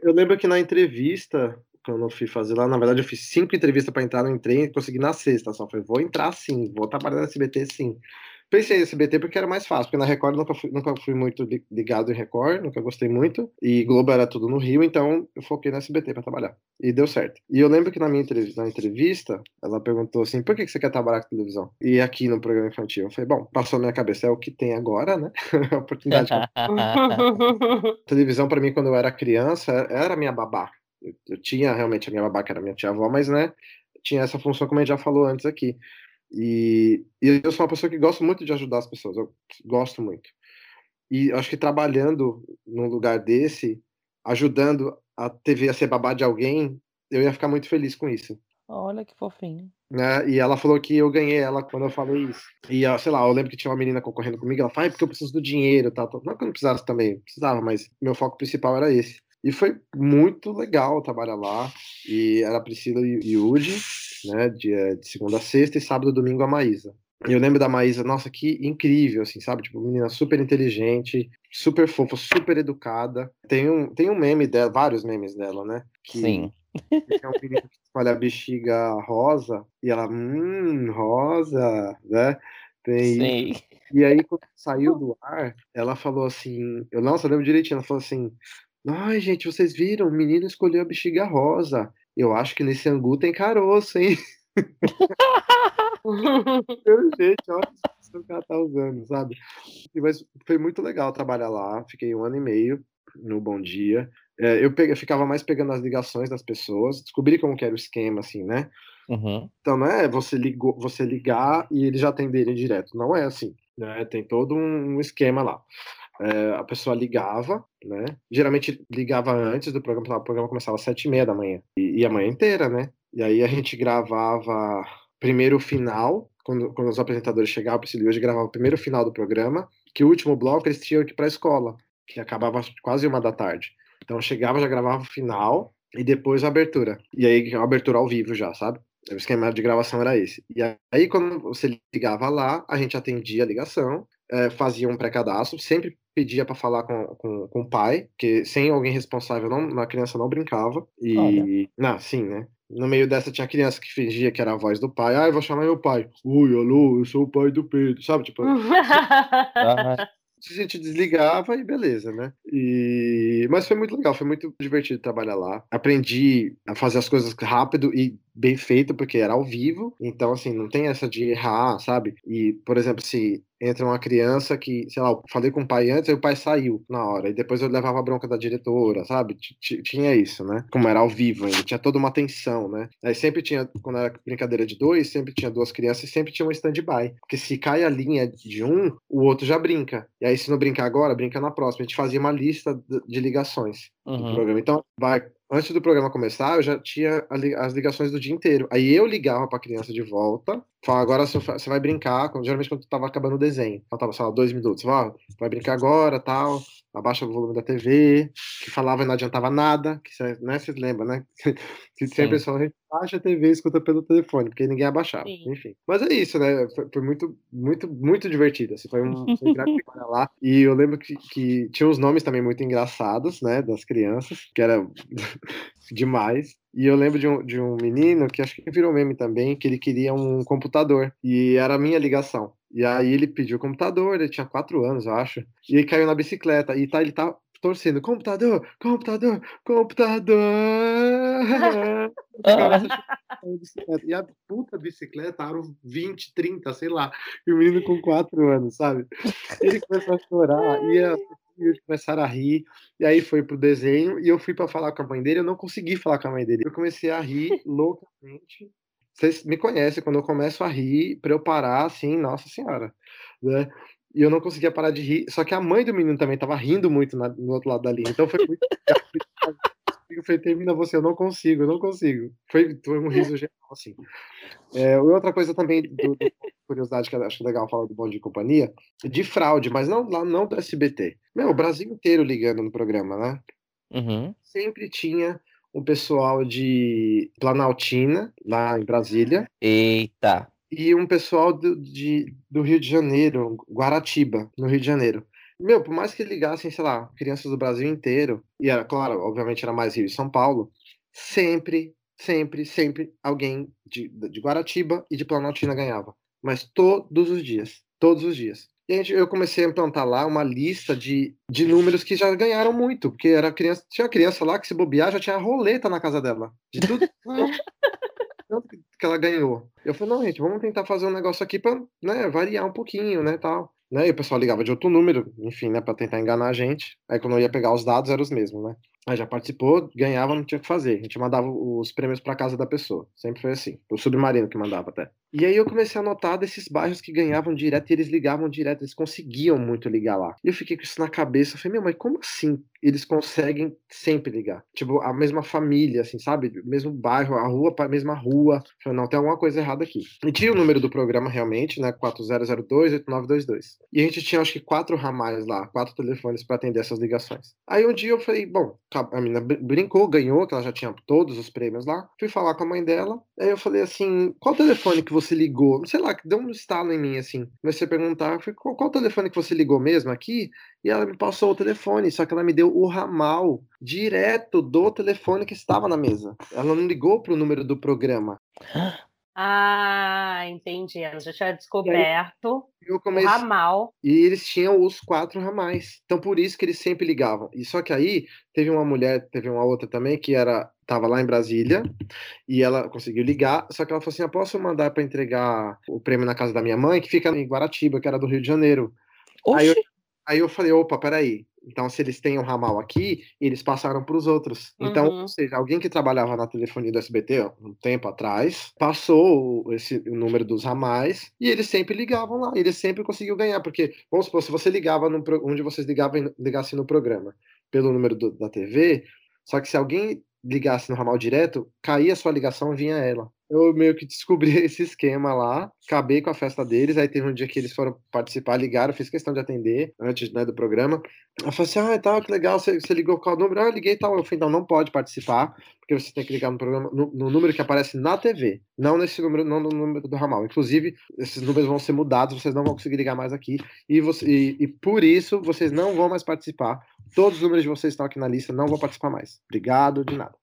Eu lembro que na entrevista, quando eu fui fazer lá, na verdade eu fiz cinco entrevistas para entrar, não entrei e consegui na sexta. Só falei, vou entrar sim, vou trabalhar na SBT sim. Pensei em SBT porque era mais fácil, porque na Record nunca fui, nunca fui muito li- ligado em Record, nunca gostei muito, e Globo era tudo no Rio, então eu foquei na SBT para trabalhar. E deu certo. E eu lembro que na minha entrevista, na entrevista, ela perguntou assim: por que você quer trabalhar com televisão? E aqui no programa infantil. Eu falei, bom, passou na minha cabeça, é o que tem agora, né? a oportunidade televisão para mim quando eu era criança era a minha babá. Eu, eu tinha realmente a minha babá que era minha tia avó, mas né, tinha essa função como a gente já falou antes aqui. E, e eu sou uma pessoa que gosto muito de ajudar as pessoas, eu gosto muito. E eu acho que trabalhando num lugar desse, ajudando a TV a ser babá de alguém, eu ia ficar muito feliz com isso. Olha que fofinho. Né? E ela falou que eu ganhei ela quando eu falei isso. E, ó, sei lá, eu lembro que tinha uma menina concorrendo comigo, ela falou, ah, é porque eu preciso do dinheiro, tal. Não que eu não precisasse também, precisava, mas meu foco principal era esse. E foi muito legal trabalhar lá. E era a Priscila e o Yudi, né, de, de segunda a sexta e sábado e domingo a Maísa. E eu lembro da Maísa, nossa, que incrível, assim, sabe? Tipo, menina super inteligente, super fofa, super educada. Tem um, tem um meme dela, vários memes dela, né? Que, Sim. que é um menino que escolhe a bexiga rosa e ela, hum, rosa, né? Tem Sim. e aí, quando saiu do ar, ela falou assim, eu nossa, eu lembro direitinho, ela falou assim, ai, gente, vocês viram, o menino escolheu a bexiga rosa. Eu acho que nesse angu tem caroço, hein? Eu, gente, olha expressão que ela tá usando, sabe? Mas foi muito legal trabalhar lá, fiquei um ano e meio no Bom Dia. É, eu ficava mais pegando as ligações das pessoas, descobri como que era o esquema, assim, né? Uhum. Então não é você, ligou, você ligar e eles já atenderem direto. Não é assim. Né? Tem todo um esquema lá. É, a pessoa ligava, né? Geralmente ligava antes do programa, o programa começava às sete e meia da manhã. E, e a manhã inteira, né? E aí a gente gravava primeiro o final, quando, quando os apresentadores chegavam, o hoje gravava o primeiro final do programa, que o último bloco eles tinham que ir para a escola, que acabava quase uma da tarde. Então chegava, já gravava o final e depois a abertura. E aí a abertura ao vivo já, sabe? O esquema de gravação era esse. E aí, quando você ligava lá, a gente atendia a ligação, eh, fazia um pré-cadastro, sempre pedia para falar com, com, com o pai, que sem alguém responsável, não, a criança não brincava. E. Olha. Não, sim, né? No meio dessa tinha criança que fingia que era a voz do pai. Ah, eu vou chamar meu pai. Oi, alô, eu sou o pai do Pedro, sabe? Tipo, a gente desligava e beleza, né? E... Mas foi muito legal, foi muito divertido trabalhar lá. Aprendi a fazer as coisas rápido e bem feito, porque era ao vivo, então, assim, não tem essa de errar, sabe? E, por exemplo, se entra uma criança que, sei lá, eu falei com o pai antes, aí o pai saiu na hora, e depois eu levava a bronca da diretora, sabe? Tinha isso, né? Como era ao vivo ainda, tinha toda uma tensão, né? Aí sempre tinha, quando era brincadeira de dois, sempre tinha duas crianças e sempre tinha um stand-by. Porque se cai a linha de um, o outro já brinca. E aí, se não brincar agora, brinca na próxima. A gente fazia uma lista de ligações uhum. do programa. Então, vai antes do programa começar, eu já tinha as ligações do dia inteiro. Aí eu ligava pra criança de volta, falava, agora você vai brincar, geralmente quando tava acabando o desenho, faltava, sei lá, dois minutos, falava, vai brincar agora, tal, abaixa o volume da TV, que falava e não adiantava nada, que né, vocês lembram, né? Que sempre só a gente baixa a TV e escuta pelo telefone, porque ninguém abaixava, Sim. enfim. Mas é isso, né? Foi, foi, muito, muito, muito divertido, assim, foi um, foi lá. E eu lembro que, que tinha uns nomes também muito engraçados, né, das crianças, que era demais. E eu lembro de um, de um menino que acho que virou meme também, que ele queria um computador. E era a minha ligação. E aí ele pediu o computador, ele tinha quatro anos, eu acho. E caiu na bicicleta. E tá, ele tá torcendo, computador, computador, computador. E a puta bicicleta era 20, 30, sei lá. E o menino com 4 anos, sabe? Ele começou a chorar e a, eles começaram a rir, e aí foi pro desenho, e eu fui para falar com a mãe dele, eu não consegui falar com a mãe dele. Eu comecei a rir loucamente. Vocês me conhecem, quando eu começo a rir, para eu parar, assim, nossa senhora, né? E eu não conseguia parar de rir, só que a mãe do menino também tava rindo muito na, no outro lado da linha, então foi muito. eu falei, termina você, eu não consigo, eu não consigo. Foi, foi um riso geral, assim. É, outra coisa também, do, do, curiosidade que eu acho legal falar do Bom de Companhia, de fraude, mas não lá não do SBT. Meu, o Brasil inteiro ligando no programa, né? Uhum. Sempre tinha o pessoal de Planaltina, lá em Brasília. Eita! E um pessoal do, de, do Rio de Janeiro, Guaratiba, no Rio de Janeiro. Meu, por mais que ligassem, sei lá, crianças do Brasil inteiro, e era, claro, obviamente era mais Rio e São Paulo, sempre, sempre, sempre alguém de, de Guaratiba e de Planaltina ganhava. Mas todos os dias, todos os dias. E gente, eu comecei a implantar lá uma lista de, de números que já ganharam muito, porque era criança, tinha criança lá que se bobear já tinha roleta na casa dela. De tudo que ela ganhou. Eu falei, não, gente, vamos tentar fazer um negócio aqui para né, variar um pouquinho, né, tal. Né, e o pessoal ligava de outro número, enfim, né, para tentar enganar a gente. Aí quando eu ia pegar os dados, eram os mesmos, né. Aí já participou, ganhava, não tinha o que fazer. A gente mandava os prêmios para casa da pessoa. Sempre foi assim. O submarino que mandava até. E aí eu comecei a notar desses bairros que ganhavam direto e eles ligavam direto, eles conseguiam muito ligar lá. E eu fiquei com isso na cabeça, eu falei, meu, mas como assim eles conseguem sempre ligar? Tipo, a mesma família, assim, sabe? Mesmo bairro, a rua, a mesma rua. Eu falei, não, tem alguma coisa errada aqui. E tinha o número do programa realmente, né? 4002-8922. E a gente tinha, acho que, quatro ramais lá, quatro telefones para atender essas ligações. Aí um dia eu falei, bom, a menina brincou, ganhou, que ela já tinha todos os prêmios lá. Fui falar com a mãe dela. Aí eu falei assim, qual telefone que você ligou? Sei lá, deu um estalo em mim, assim. Comecei a perguntar, qual, qual telefone que você ligou mesmo aqui? E ela me passou o telefone, só que ela me deu o ramal direto do telefone que estava na mesa. Ela não ligou para o número do programa. Ah, entendi. Ela já tinha descoberto eu comecei... o ramal. E eles tinham os quatro ramais. Então, por isso que eles sempre ligavam. E só que aí, teve uma mulher, teve uma outra também, que era tava lá em Brasília, e ela conseguiu ligar, só que ela falou assim, ah, posso mandar para entregar o prêmio na casa da minha mãe, que fica em Guaratiba, que era do Rio de Janeiro. Aí eu, aí eu falei, opa, peraí, então, se eles têm um ramal aqui, eles passaram para os outros. Então, uhum. ou seja, alguém que trabalhava na telefonia do SBT um tempo atrás passou esse o número dos ramais e eles sempre ligavam lá. Eles sempre conseguiam ganhar, porque, vamos supor, se você ligava no, onde vocês ligavam, ligassem no programa pelo número do, da TV, só que se alguém ligasse no ramal direto, caía a sua ligação vinha ela eu meio que descobri esse esquema lá, acabei com a festa deles, aí teve um dia que eles foram participar, ligaram, fiz questão de atender antes né, do programa. Eu falei assim, ah, tal, que legal, você, você ligou qual número? Ah, eu liguei tal. Eu falei, então não pode participar, porque você tem que ligar no programa, no, no, número que aparece na TV, não nesse número, não no número do ramal. Inclusive, esses números vão ser mudados, vocês não vão conseguir ligar mais aqui, e, você, e, e por isso vocês não vão mais participar. Todos os números de vocês estão aqui na lista, não vão participar mais. Obrigado, de nada.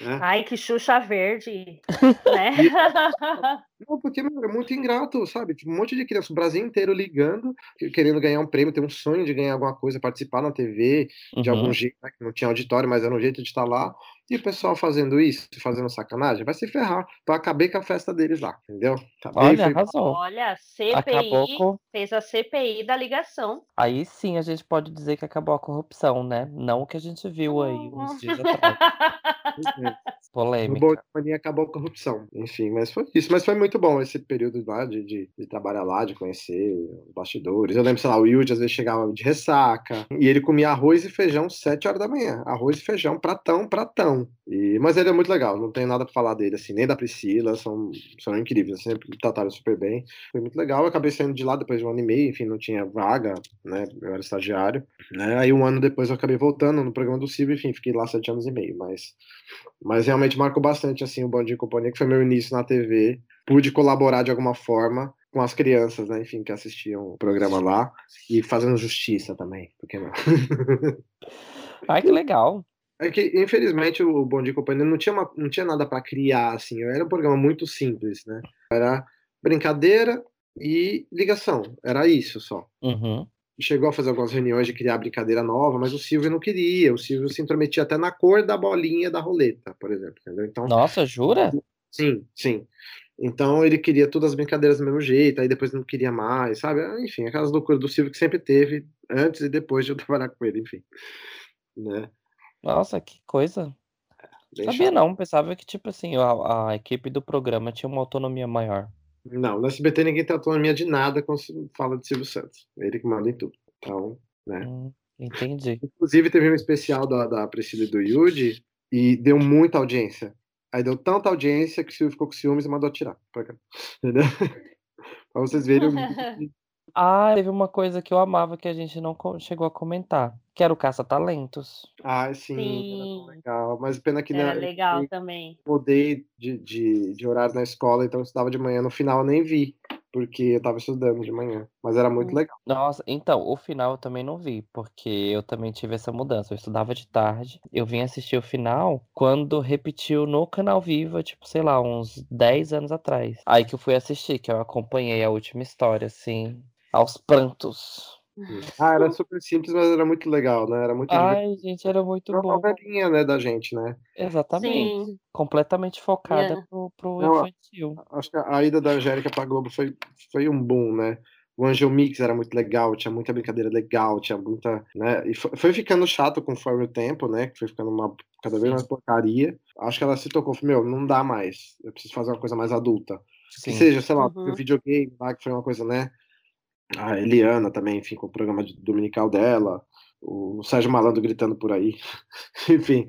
É. Ai, que Xuxa verde, né? né? Não, porque é muito ingrato, sabe? Tipo, um monte de criança, o Brasil inteiro ligando, querendo ganhar um prêmio, ter um sonho de ganhar alguma coisa, participar na TV, de Uhum. algum jeito, né? que não tinha auditório, mas era um jeito de estar lá. E o pessoal fazendo isso, fazendo sacanagem, vai se ferrar. Então acabei com a festa deles lá, entendeu? Acabei, Olha, arrasou. Olha, CPI Acabou com. fez a CPI da ligação. Aí sim a gente pode dizer que acabou a corrupção, né? Não o que a gente viu aí uns dias atrás. Polêmica. Boa Companhia acabou a corrupção. Enfim, mas foi isso. Mas foi muito bom esse período lá de, de, de trabalhar lá, de conhecer os bastidores. Eu lembro, sei lá, o Yudi às vezes chegava de ressaca e ele comia arroz e feijão sete horas da manhã. Arroz e feijão, pratão, pratão. E, mas ele é muito legal, não tenho nada pra falar dele, assim, nem da Priscila, são, são incríveis, sempre me trataram super bem. Foi muito legal. Eu acabei saindo de lá depois de um ano e meio, enfim, não tinha vaga, né? Eu era estagiário. Né? Aí um ano depois eu acabei voltando no programa do Silvio, enfim, fiquei lá sete anos e meio, mas mas realmente marcou bastante assim o e Companhia, que foi meu início na TV. Pude colaborar de alguma forma com as crianças, né, enfim, que assistiam o programa lá e fazendo justiça também, por que não? Ai, que legal. É que, infelizmente, o Bom Dia Companhia não tinha, uma, não tinha nada para criar, assim. Era um programa muito simples, né? Era brincadeira e ligação. Era isso só. Uhum. Chegou a fazer algumas reuniões de criar brincadeira nova, mas o Silvio não queria. O Silvio se intrometia até na cor da bolinha da roleta, por exemplo, entendeu? Então, Nossa, jura? sim, sim. Então ele queria todas as brincadeiras do mesmo jeito, aí depois não queria mais, sabe? Enfim, aquelas loucuras do Silvio que sempre teve antes e depois de eu trabalhar com ele, enfim. Né? Nossa, que coisa. Sabia não, pensava que, tipo assim, a, a equipe do programa tinha uma autonomia maior. Não, no SBT ninguém tem autonomia de nada quando se fala de Silvio Santos. Ele que manda em tudo. Então, né? Hum, entendi. Inclusive, teve um especial da, da Priscila e do Yudi e deu muita audiência. Aí deu tanta audiência que o Silvio ficou com ciúmes e mandou tirar. o programa. Entendeu? pra vocês verem Ah, teve uma coisa que eu amava que a gente não chegou a comentar, que era o Caça-Talentos. Ah, sim, era Sim. legal. Mas pena que Era né, legal eu também. mudei de, de, de horário na escola, então eu estudava de manhã. No final eu nem vi, porque eu estava estudando de manhã. Mas era muito Hum. legal. Nossa, então, o final eu também não vi, porque eu também tive essa mudança. Eu estudava de tarde, eu vim assistir o final quando repetiu no Canal Viva, tipo, sei lá, uns 10 anos atrás. Aí que eu fui assistir, que eu acompanhei a última história, assim, aos prantos. Ah, era super simples, mas era muito legal, né? Era muito divertido. Ai, gente, era muito Uma bom. novelinha, né, da gente, né? Exatamente. Sim. Completamente focada É. pro, pro Não, infantil. Acho que a ida da Angélica pra Globo foi, foi um boom, né? O Angel Mix era muito legal, tinha muita brincadeira legal, tinha muita, né? E foi, foi ficando chato conforme o tempo, né? Que foi ficando uma cada vez Sim. mais porcaria. Acho que ela se tocou, falou, meu, não dá mais. Eu preciso fazer uma coisa mais adulta. Que Sim. seja, sei lá, Uhum. o videogame lá, que foi uma coisa, né? A Eliana também, enfim, com o programa de- dominical dela. O Sérgio Malandro gritando por aí. Enfim,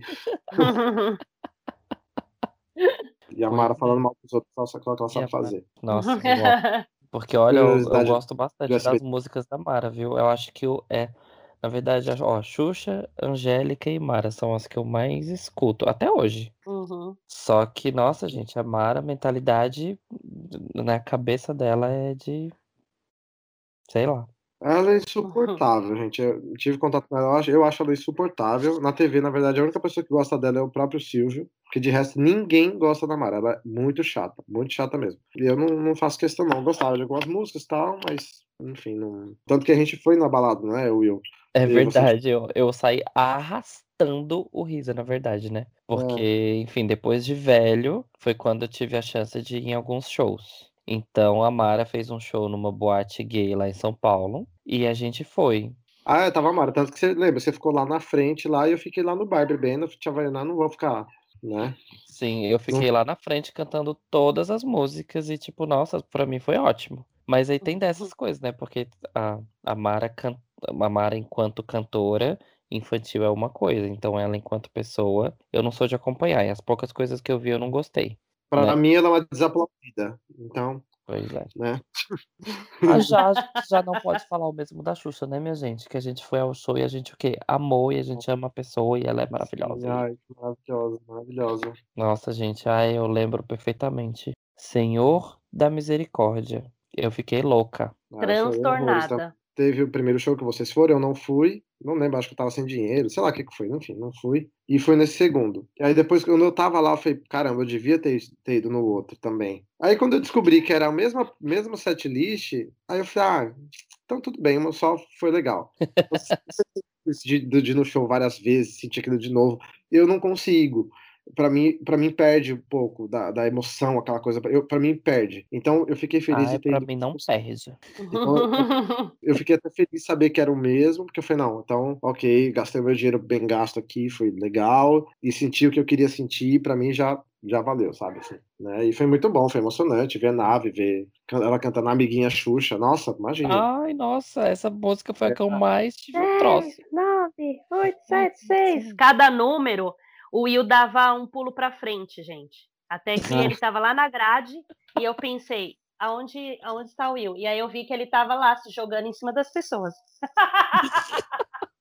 e a Mara é. falando mal dos outros, só só que ela a sabe fazer. Nossa. Porque olha, eu, eu gosto bastante das músicas da Mara, viu? Eu acho que eu, é, na verdade, ó, Xuxa, Angélica e Mara são as que eu mais escuto, até hoje. Uhum. Só que, nossa, gente, a Mara, a mentalidade na cabeça dela é de, sei lá. Ela é insuportável, gente. Eu tive contato com ela, eu acho, eu acho ela insuportável. Na TV, na verdade, a única pessoa que gosta dela é o próprio Silvio, porque de resto ninguém gosta da Mara. Ela é muito chata, muito chata mesmo. E eu não, não faço questão, não. Eu gostava de algumas músicas e tal, mas, enfim, não. Tanto que a gente foi na balada, não é, Will? É E você- verdade, eu, eu saí arrastando o riso, na verdade, né? Porque, enfim, depois de velho, foi quando eu tive a chance de ir em alguns shows. Então a Mara fez um show numa boate gay lá em São Paulo e a gente foi. Ah, eu tava Mara. Tanto que você lembra, você ficou lá na frente lá e eu fiquei lá no bar bebendo. Eu tinha Havaianá, não vou ficar, né? Sim, eu fiquei lá na frente cantando todas as músicas e, tipo, nossa, pra mim foi ótimo. Mas aí tem dessas coisas, né? Porque a, a Mara can... a Mara, enquanto cantora infantil, é uma coisa. Então ela, enquanto pessoa, eu não sou de acompanhar. E as poucas coisas que eu vi, eu não gostei. Pra Né? mim, ela é uma desaplaudida. Então, Pois é. né? Ah, já, já não pode falar o mesmo da Xuxa, né, minha gente? Que a gente foi ao show e a gente o quê? Amou e a gente ama a pessoa e ela é maravilhosa. Ai, maravilhosa, maravilhosa. Nossa, gente, ai, eu lembro perfeitamente. Senhor da Misericórdia. Eu fiquei louca. Ah, horrores, tá? Transtornada. Teve o primeiro show que vocês foram, eu não fui. Não lembro, acho que eu tava sem dinheiro, sei lá o que, que foi, enfim, não fui. E fui nesse segundo. E aí depois, quando eu tava lá, eu falei, caramba, eu devia ter, ter ido no outro também. Aí quando eu descobri que era a mesma, mesma setlist, aí eu falei, ah, então tudo bem, uma só foi legal. de, de, de ir no show várias vezes, sentir aquilo de novo, eu não consigo para mim, para mim perde um pouco da, da emoção, aquela coisa. Para mim perde. Então eu fiquei feliz ah, de ter. Para mim não perde. Então, eu, eu, fiquei até feliz de saber que era o mesmo, porque eu falei não, então ok, gastei meu dinheiro bem gasto aqui, foi legal e senti o que eu queria sentir. Para mim já já valeu, sabe? Assim, né? E foi muito bom, foi emocionante ver a nave, ver ela cantando a amiguinha Xuxa. Nossa, imagina. Ai, nossa, essa música foi a que eu mais tive troço. 9, 8, 7, 6. Cada número o Will dava um pulo para frente, gente. Até que ele estava lá na grade e eu pensei, aonde, aonde está o Will? E aí eu vi que ele estava lá se jogando em cima das pessoas.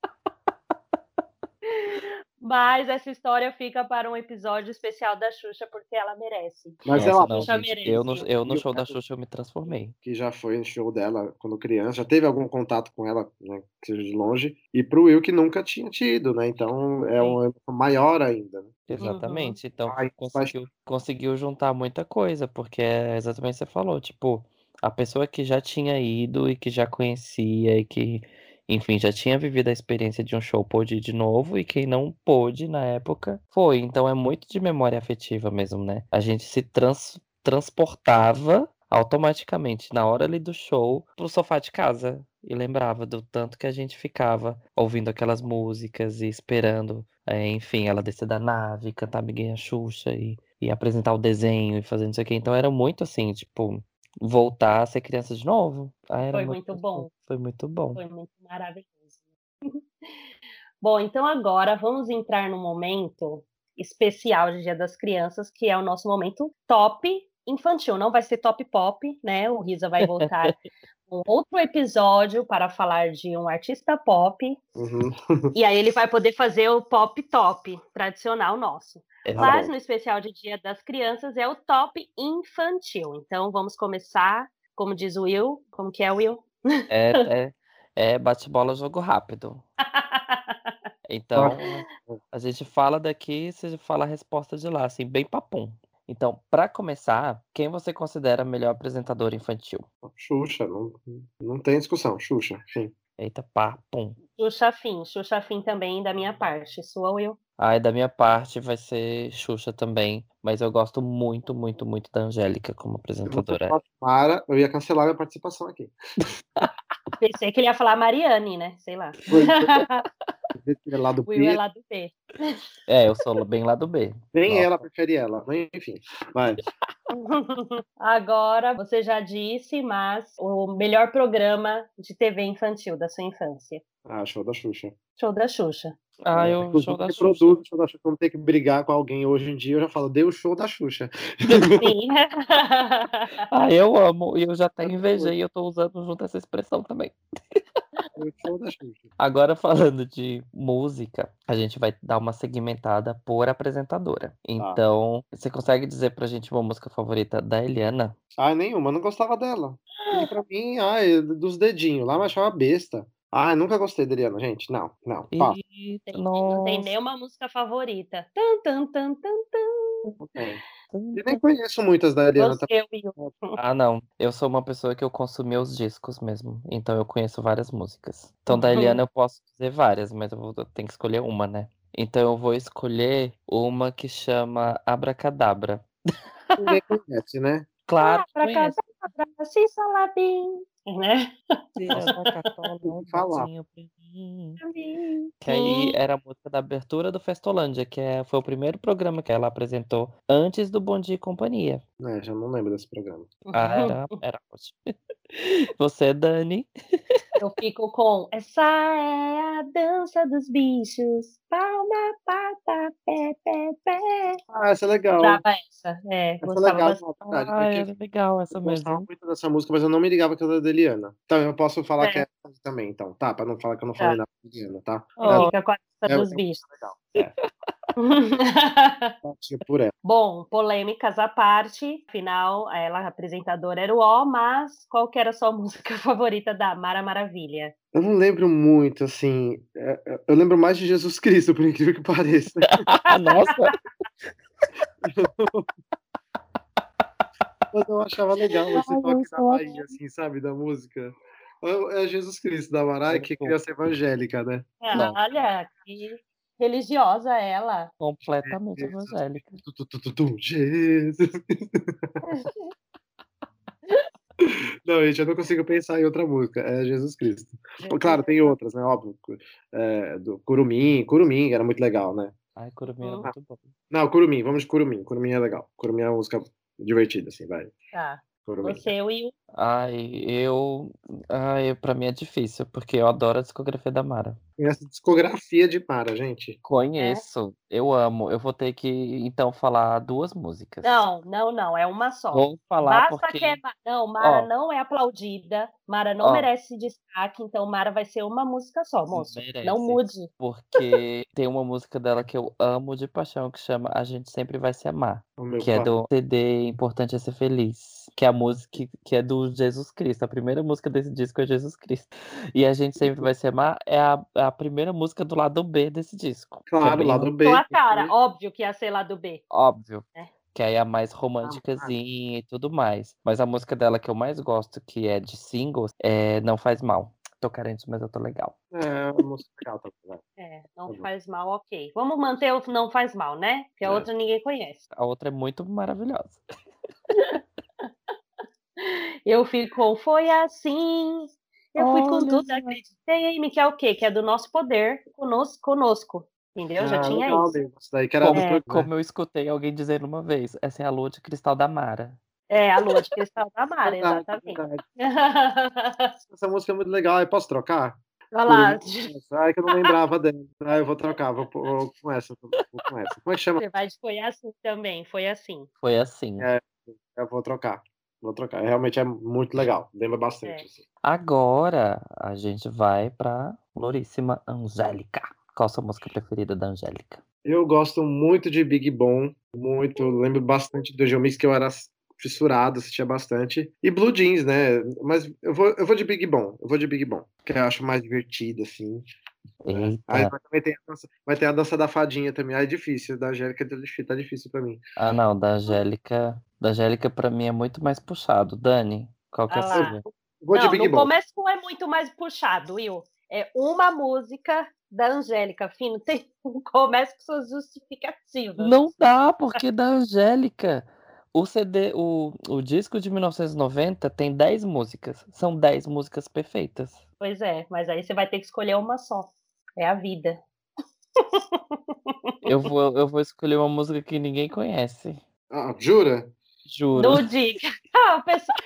Mas essa história fica para um episódio especial da Xuxa, porque ela merece. Mas Nossa, ela não, gente, eu, no, eu no show da Xuxa eu me transformei. Que já foi no show dela quando criança, já teve algum contato com ela, né, que seja de longe, e pro Will que nunca tinha tido, né? Então é um maior ainda. Né? Exatamente. Uhum. Então Ai, conseguiu, mas... conseguiu juntar muita coisa, porque é exatamente o que você falou, tipo, a pessoa que já tinha ido e que já conhecia e que enfim, já tinha vivido a experiência de um show, pôde ir de novo, e quem não pôde na época foi. Então é muito de memória afetiva mesmo, né? A gente se trans transportava automaticamente na hora ali do show pro sofá de casa e lembrava do tanto que a gente ficava ouvindo aquelas músicas e esperando, é, enfim, ela descer da nave, cantar Amiguinha Xuxa e, e apresentar o desenho e fazer não sei o que. Então era muito assim, tipo, voltar a ser criança de novo. Ah, foi muito, muito bom. Foi muito bom. Foi muito maravilhoso. bom, então agora vamos entrar no momento especial de Dia das Crianças, que é o nosso momento top infantil. Não vai ser top pop, né? O Risa vai voltar um outro episódio para falar de um artista pop. Uhum. e aí ele vai poder fazer o pop top tradicional nosso. É Mas no especial de Dia das Crianças é o top infantil. Então vamos começar, como diz o Will, como que é o Will? É, é, é bate-bola jogo rápido. Então, a gente fala daqui, você fala a resposta de lá, assim, bem papum. Então, para começar, quem você considera melhor apresentador infantil? Xuxa, não, não tem discussão, Xuxa, sim. Eita, pá, pum. Xuxa Fim, Xuxa Fim também da minha parte, sua Will. Ai, da minha parte vai ser Xuxa também, mas eu gosto muito, muito, muito da Angélica como apresentadora. Para, eu ia cancelar a minha participação aqui. Pensei que ele ia falar Mariane, né? Sei lá. É lado B. Will é lado B. É, eu sou bem lado B. Nem Nossa. ela prefere ela, enfim. Mas... Agora, você já disse, mas o melhor programa de TV infantil da sua infância. Ah, show da Xuxa. Show da Xuxa. Ah, eu Inclusive, show da Xuxa. Produto, show da Xuxa. Quando tem que brigar com alguém hoje em dia, eu já falo, deu o show da Xuxa. Sim. ah, eu amo. E eu já até invejei e eu tô usando junto essa expressão também. Agora falando de música, a gente vai dar uma segmentada por apresentadora. Ah. Então, ah. você consegue dizer pra gente uma música favorita da Eliana? Ah, nenhuma, não gostava dela. E pra mim, ai, dos dedinhos lá, mas achava besta. Ah, nunca gostei da Eliana, gente. Não, não. Tem, não tem nenhuma música favorita. Tan, tan, tan, tan, tan. Tem. Eu nem conheço muitas da Eliana. Você, ah, não. Eu sou uma pessoa que eu consumi os discos mesmo. Então eu conheço várias músicas. Então da Eliana eu posso dizer várias, mas eu, vou, eu tenho que escolher uma, né? Então eu vou escolher uma que chama Abracadabra. Ninguém conhece, né? Claro. Abracadabra, Salabim né? falar. Que aí era a música da abertura do Festolândia, que é, foi o primeiro programa que ela apresentou antes do Bom Dia e Companhia. É, já não lembro desse programa. Ah, era, era ótimo. Você, Dani? Eu fico com Essa é a dança dos bichos. Palma, pata, pé, pé, pé. Ah, essa é legal. Gostava essa, é. Essa é legal, verdade, ah, é legal essa eu mesmo. Eu gostava muito dessa música, mas eu não me ligava que era da Eliana. Então eu posso falar é. que é também, então, tá? Pra não falar que eu não falei tá. nada da Eliana, tá? Oh, fica com a é, dos bichos. Legal. É. por ela. Bom, polêmicas à parte, afinal, ela, a apresentadora era o O, mas qual que era a sua música favorita da Mara Maravilha? Eu não lembro muito, assim. é, é, Eu lembro mais de Jesus Cristo, por incrível que pareça. Nossa! Mas eu achava legal esse Ai, toque da Bahia, assim, sabe? Da música. É é Jesus Cristo da Mariah, que é criança evangélica, né? Não. Olha, que religiosa ela. Completamente Jesus. evangélica. Tu, tu, tu, tu, tu, Jesus. Não, gente, eu não consigo pensar em outra música. É Jesus Cristo. Claro, tem outras, né? Óbvio. É, do Curumim. Curumim era muito legal, né? Ai, Curumim era Hum. muito bom. Não, Curumim. Vamos de Curumim. Curumim é legal. Curumim é uma música divertida, assim, vai. Tá. Você, Will. Ai, eu. Ai, pra mim é difícil, porque eu adoro a discografia da Mara. Essa discografia de Mara, gente. Conheço, eu amo. Eu vou ter que, então, falar duas músicas. Não, não, não, é uma só. Vou falar Basta porque. que é. Não, Mara Ó. não é aplaudida. Mara não Ó. merece destaque, então Mara vai ser uma música só, moço. Não mude. Porque tem uma música dela que eu amo de paixão, que chama A Gente Sempre Vai Se Amar. O Que é pai. do CD Importante é Ser Feliz. Que é a música que- é do Jesus Cristo. A primeira música desse disco é Jesus Cristo. E A Gente Sempre Vai Se Amar é a, a primeira música do lado B desse disco. é Claro, bem lá do B. Sua cara, óbvio que ia ser lá do B. Óbvio. É. Que aí é a mais românticazinha e tudo mais. Mas a música dela que eu mais gosto, que é de singles, é Não Faz Mal. Tô carente, mas eu tô legal. É uma música legal também. vai. É, não Tá faz mal, ok. Vamos manter o não faz mal, né? Porque a É. outra ninguém conhece. A outra é muito maravilhosa. Eu fico, foi assim. Eu fui com tudo, acreditei em mim, que é o quê? Que é do nosso poder conosco. conosco entendeu? Já Ah, tinha legal isso. Isso daí que era Como, É. como eu escutei alguém dizendo uma vez, essa é a lua de cristal da Mara. É, a lua de cristal da Mara, exatamente. Essa música é muito legal. Aí posso trocar? Olha lá, Ai, que eu não lembrava dela. Ah, eu vou trocar, vou, vou com essa. Vou com essa. Como é que chama? você vai de foi assim também, foi assim. Foi assim. É. Eu vou trocar. Vou trocar. Realmente é muito legal. Lembra bastante. É. assim. Agora a gente vai pra Floríssima Angélica. Qual a sua música preferida da Angélica? Eu gosto muito de Big Bom. Muito. Lembro bastante do Geomix que eu era fissurado, assistia bastante. E Blue Jeans, né? Mas eu vou, eu vou de Big Bom. Eu vou de Big Bom. Que eu acho mais divertido, assim. Eita. Aí vai, também tem a dança, vai ter a dança da fadinha também. Aí é difícil. Da Angélica tá difícil, tá difícil pra mim. Ah, não, da Angélica. Da Angélica, pra mim, é muito mais puxado. Dani, qual que é Ah a lá. sua? Vou não, no Bom. começo é muito mais puxado, Will. É uma música da Angélica, Fino. Tem, começa com suas justificativas. Não dá, porque da Angélica. O CD, o, o disco de 1990 tem 10 músicas. São 10 músicas perfeitas. Pois é, mas aí você vai ter que escolher uma só. É a vida. Eu vou, eu vou escolher uma música que ninguém conhece. Ah, jura? Juro. Não diga. Ah, pessoal-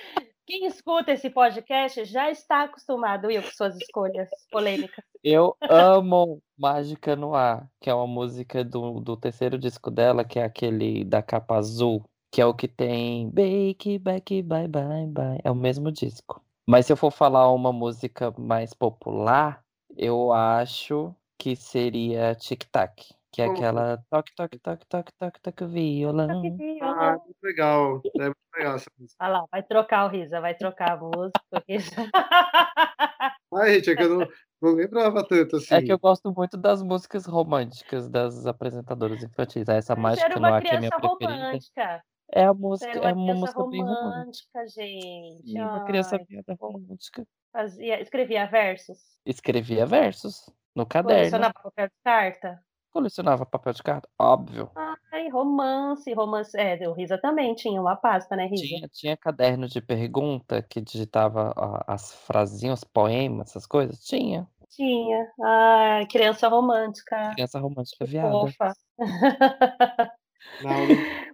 Quem escuta esse podcast já está acostumado, Will, com suas escolhas polêmicas. Eu amo Mágica no Ar, que é uma música do, do terceiro disco dela, que é aquele da capa azul, que é o que tem Bake, Back, Bye, Bye, Bye. É o mesmo disco. Mas se eu for falar uma música mais popular, eu acho que seria Tic Tac, que é Como? aquela toque, toque, toque, toque, toque, toque, violão. Ah, muito legal. É muito legal essa música. Olha lá, vai trocar o Risa, vai trocar a música. porque- Ai, gente, é que eu não, não lembrava tanto assim. É que eu gosto muito das músicas românticas das apresentadoras infantis. Essa Mas Mágica no Ar, que é a minha criança preferida. romântica. É a música, é uma uma criança música bem romântica. romântica, gente. E uma criança Ai, viada romântica. Fazia, escrevia versos. Escrevia versos no caderno. Colecionava papel de carta. Colecionava papel de carta, óbvio. Ai, romance, romance. É, o Risa também tinha uma pasta, né, Risa? Tinha, tinha caderno de pergunta que digitava ó, as frasinhas, os poemas, essas coisas? Tinha. Tinha. Ai, criança romântica. Criança romântica viada. Fofa. Não,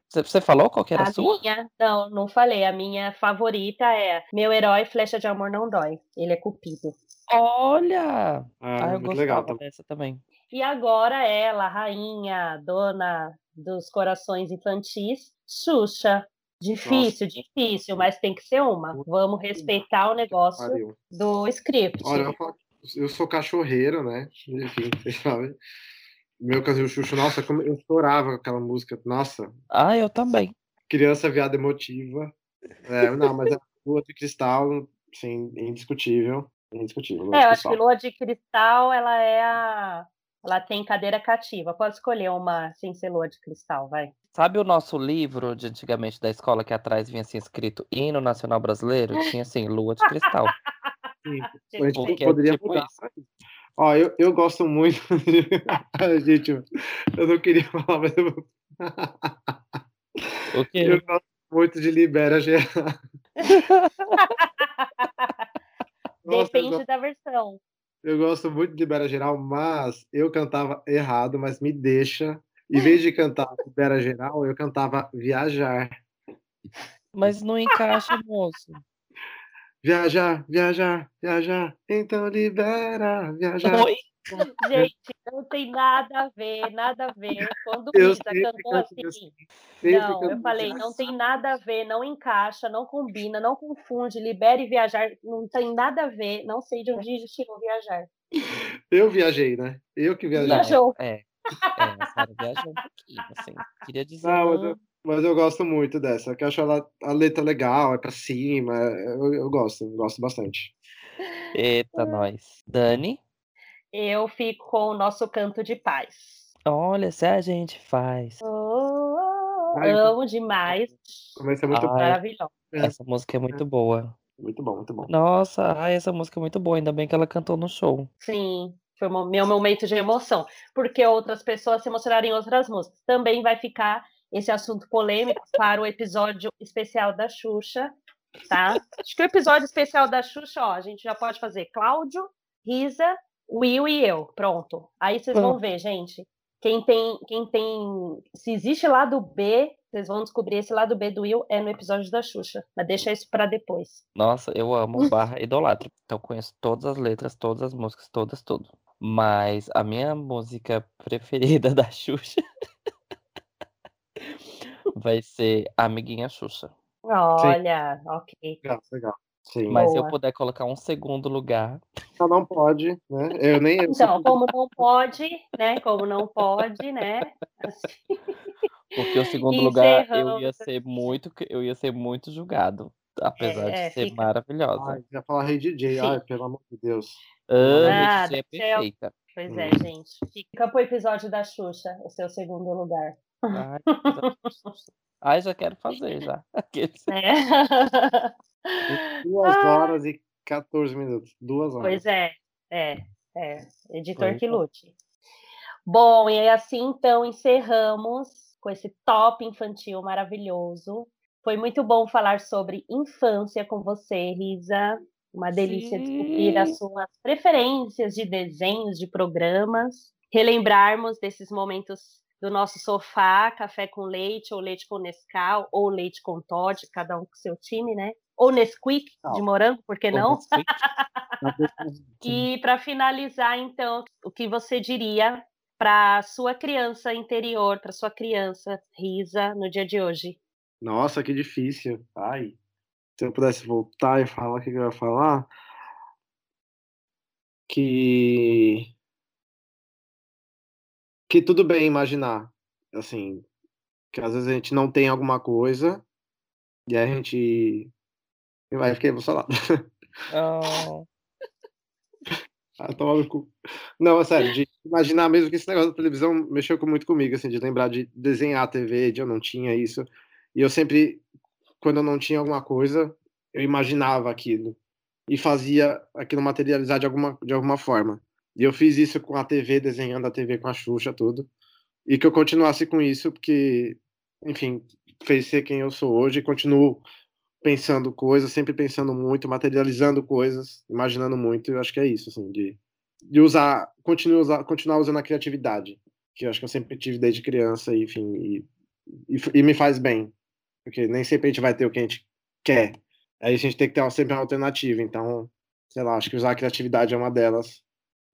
Você, falou qual que era a A sua? minha, não, não falei. A minha favorita é Meu Herói Flecha de Amor Não Dói. Ele é Cupido. Olha! ah, Ah, eu muito gostava legal. Tá... dessa também. E agora ela, rainha, dona dos corações infantis, Xuxa. Difícil, difícil, mas tem que ser uma. Vamos respeitar o negócio Pariu. do script. Olha, eu, eu sou cachorreiro, né? Enfim, vocês sabem. Meu Casinho Xuxo, nossa, como eu chorava com aquela música. Nossa. Ah, eu também. Criança viada emotiva. É, não, mas a Lua de Cristal, sim, indiscutível. Indiscutível. É, eu acho que Lua de Cristal, ela é a. Ela tem cadeira cativa. Pode escolher uma sem ser Lua de Cristal, vai. Sabe o nosso livro de antigamente da escola que atrás vinha assim escrito Hino Nacional Brasileiro? Tinha assim, Lua de Cristal. Sim, a gente poderia tipo mudar. Ó, eu, eu gosto muito. gente, eu não queria falar, mas eu. O quê? Eu gosto muito de Libera Geral. Depende da versão. Eu gosto muito de Libera Geral, mas eu cantava errado, mas me deixa. Em vez de cantar Libera Geral, eu cantava Viajar. Mas não encaixa, moço. Viajar, viajar, viajar, então libera, viajar. Oi? Gente, não tem nada a ver, nada a ver. Quando o Isa cantou assim, assim. Não, eu falei, não tem nada a ver, não encaixa, não combina, não confunde, libere e viajar, não tem nada a ver, não sei de onde tirou viajar. Eu viajei, né? Eu que viajei. Viajou. É, é, a Sarah viajou um pouquinho, assim. Queria dizer. Não, mas, eu, mas eu gosto muito dessa, que eu acho ela, a letra legal, é pra cima, eu, eu gosto, gosto bastante. Eita, nós. Dani? Eu fico com o nosso canto de paz. Olha, se a gente faz. Oh, oh, Ai, amo demais. Começa é muito Ai, maravilhosa. Essa música é muito boa. Muito bom, muito bom. Nossa, ai, essa música é muito boa, ainda bem que ela cantou no show. Sim, foi o meu momento de emoção. Porque outras pessoas se emocionaram em outras músicas. Também vai ficar esse assunto polêmico para o episódio especial da Xuxa, tá? Acho que o episódio especial da Xuxa, ó, a gente já pode fazer Cláudio, Risa, Will e eu. Pronto. Aí vocês vão ver, gente. Quem tem, quem tem, se existe lado B, vocês vão descobrir esse lado B do Will é no episódio da Xuxa. Mas deixa isso para depois. Nossa, eu amo barra idolatra. Então conheço todas as letras, todas as músicas, todas, tudo. Mas a minha música preferida da Xuxa vai ser Amiguinha Xuxa. Olha, Sim. ok. Legal, legal. Sim. Mas se eu puder colocar um segundo lugar. Só não pode, né? Eu nem. Então, como não pode, né? Como não pode, né? Assim... Porque o segundo lugar eu ia ser muito, eu ia ser muito julgado, apesar é, de ser fica... maravilhosa. Ai, ia falar Rei DJ, ai, pelo amor de Deus. Ah, ah é perfeita. Pois é, hum. gente. Fica pro episódio da Xuxa, o seu segundo lugar. Ai, Ai já quero fazer já. Aqueles... É. Duas horas e 14 minutos. Duas horas. Pois é, é, é. Editor que lute. Bom, e assim então encerramos com esse top infantil maravilhoso. Foi muito bom falar sobre infância com você, Risa. Uma delícia Sim. descobrir as suas preferências de desenhos, de programas, relembrarmos desses momentos do nosso sofá, café com leite, ou leite com Nescau, ou leite com Todd, cada um com seu time, né? Ou Nesquik de morango, por que não? e para finalizar, então, o que você diria para sua criança interior, para sua criança Risa, no dia de hoje? Nossa, que difícil. Ai, se eu pudesse voltar e falar o que eu ia falar, que que tudo bem imaginar, assim, que às vezes a gente não tem alguma coisa e a gente vai ficar emocionado. Oh. ah, toma no cu. Não, é sério, de imaginar mesmo que esse negócio da televisão mexeu muito comigo, assim, de lembrar de desenhar a TV, de eu não tinha isso. E eu sempre, quando eu não tinha alguma coisa, eu imaginava aquilo e fazia aquilo materializar de alguma, de alguma forma. E eu fiz isso com a TV, desenhando a TV com a Xuxa, tudo. E que eu continuasse com isso, porque, enfim, fez ser quem eu sou hoje e continuo pensando coisas, sempre pensando muito, materializando coisas, imaginando muito. Eu acho que é isso, assim, de, de usar, continuar, usar, continuar usando a criatividade, que eu acho que eu sempre tive desde criança, e, enfim, e, e, e me faz bem. Porque nem sempre a gente vai ter o que a gente quer. Aí a gente tem que ter sempre uma alternativa. Então, sei lá, acho que usar a criatividade é uma delas.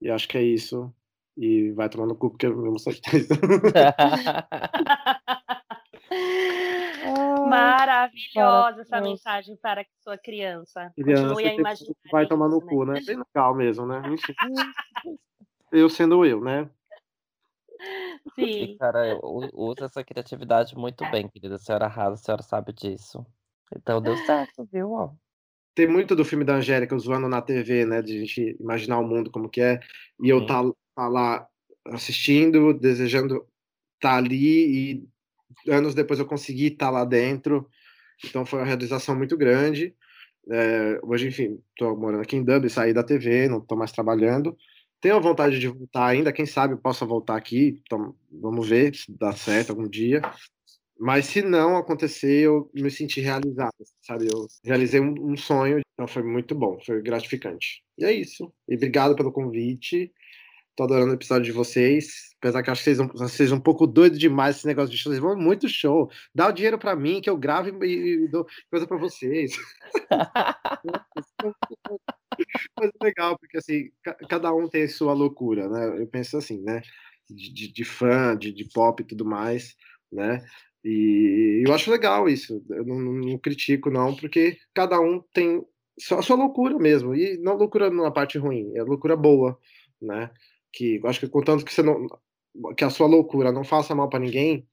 E acho que é isso. E vai tomar no cu porque eu não sei. Maravilhosa essa mensagem para sua criança. criança Continue a imaginar. Vai tomar no cu, né? Bem legal mesmo, né? eu sendo eu, né? Sim. E, cara, usa essa criatividade muito bem, querida. A senhora arrasa, a senhora sabe disso. Então deu certo, viu? Ó. Tem muito do filme da Angélica zoando na TV, né? De a gente imaginar o mundo como que é. E eu tá, tá lá assistindo, desejando estar tá ali e anos depois eu consegui estar tá lá dentro. Então foi uma realização muito grande. É, hoje, enfim, estou morando aqui em Dublin, saí da TV, não estou mais trabalhando. Tenho vontade de voltar ainda, quem sabe eu possa voltar aqui. Então, vamos ver se dá certo algum dia. Mas se não acontecer, eu me senti realizado, sabe? Eu realizei um, um sonho, então foi muito bom, foi gratificante. E é isso. E obrigado pelo convite. Tô adorando o episódio de vocês. Apesar que acho que vocês, vocês um pouco doidos demais esse negócio de show. Vocês vão muito show. Dá o dinheiro para mim, que eu gravo e, e dou coisa para vocês. Mas é legal, porque assim, cada um tem sua loucura, né? Eu penso assim, né? De, de, de fã, de, de pop e tudo mais, né? E eu acho legal isso. Eu não, não critico, não, porque cada um tem só a sua loucura mesmo. E não loucura numa parte ruim, é loucura boa, né? que eu acho que contanto que você não que a sua loucura não faça mal para ninguém,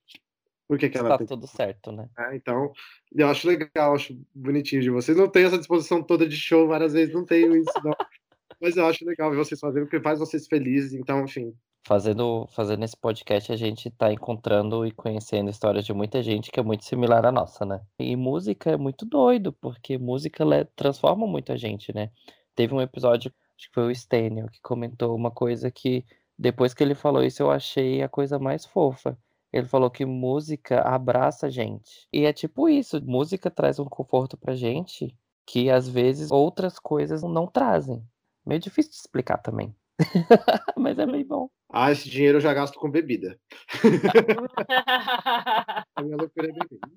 por que, que ela tá tem... tudo certo, né? É, então, eu acho legal, acho bonitinho de vocês. Não tenho essa disposição toda de show várias vezes, não tenho isso, não. Mas eu acho legal ver vocês fazendo, porque faz vocês felizes, então, enfim. Fazendo, fazendo esse podcast, a gente tá encontrando e conhecendo histórias de muita gente que é muito similar à nossa, né? E música é muito doido, porque música transforma muita gente, né? Teve um episódio acho que foi o Stênio, que comentou uma coisa que depois que ele falou isso eu achei a coisa mais fofa. Ele falou que música abraça a gente. E é tipo isso, música traz um conforto pra gente que às vezes outras coisas não trazem. Meio difícil de explicar também. Mas é bem bom. Ah, esse dinheiro eu já gasto com bebida. a minha loucura é bebida.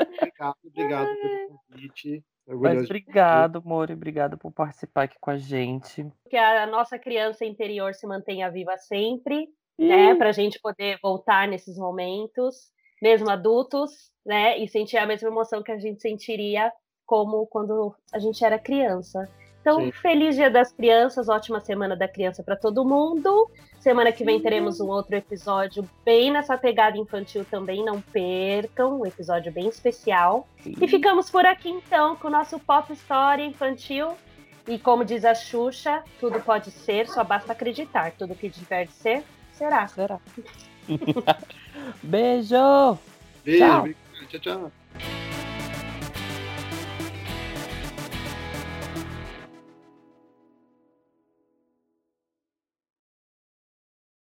obrigado, obrigado pelo convite. Mas obrigado, Mori, obrigado por participar aqui com a gente. Que a nossa criança interior se mantenha viva sempre, Ih. né? Para a gente poder voltar nesses momentos, mesmo adultos, né? E sentir a mesma emoção que a gente sentiria como quando a gente era criança. Então, Sim. feliz Dia das Crianças, ótima semana da criança para todo mundo. Semana que vem teremos um outro episódio bem nessa pegada infantil também, não percam, um episódio bem especial. Sim. E ficamos por aqui então com o nosso Pop Story infantil. E como diz a Xuxa, tudo pode ser, só basta acreditar. Tudo que tiver de ser, será. Será. Beijo! Beijo! Tchau, tchau. tchau.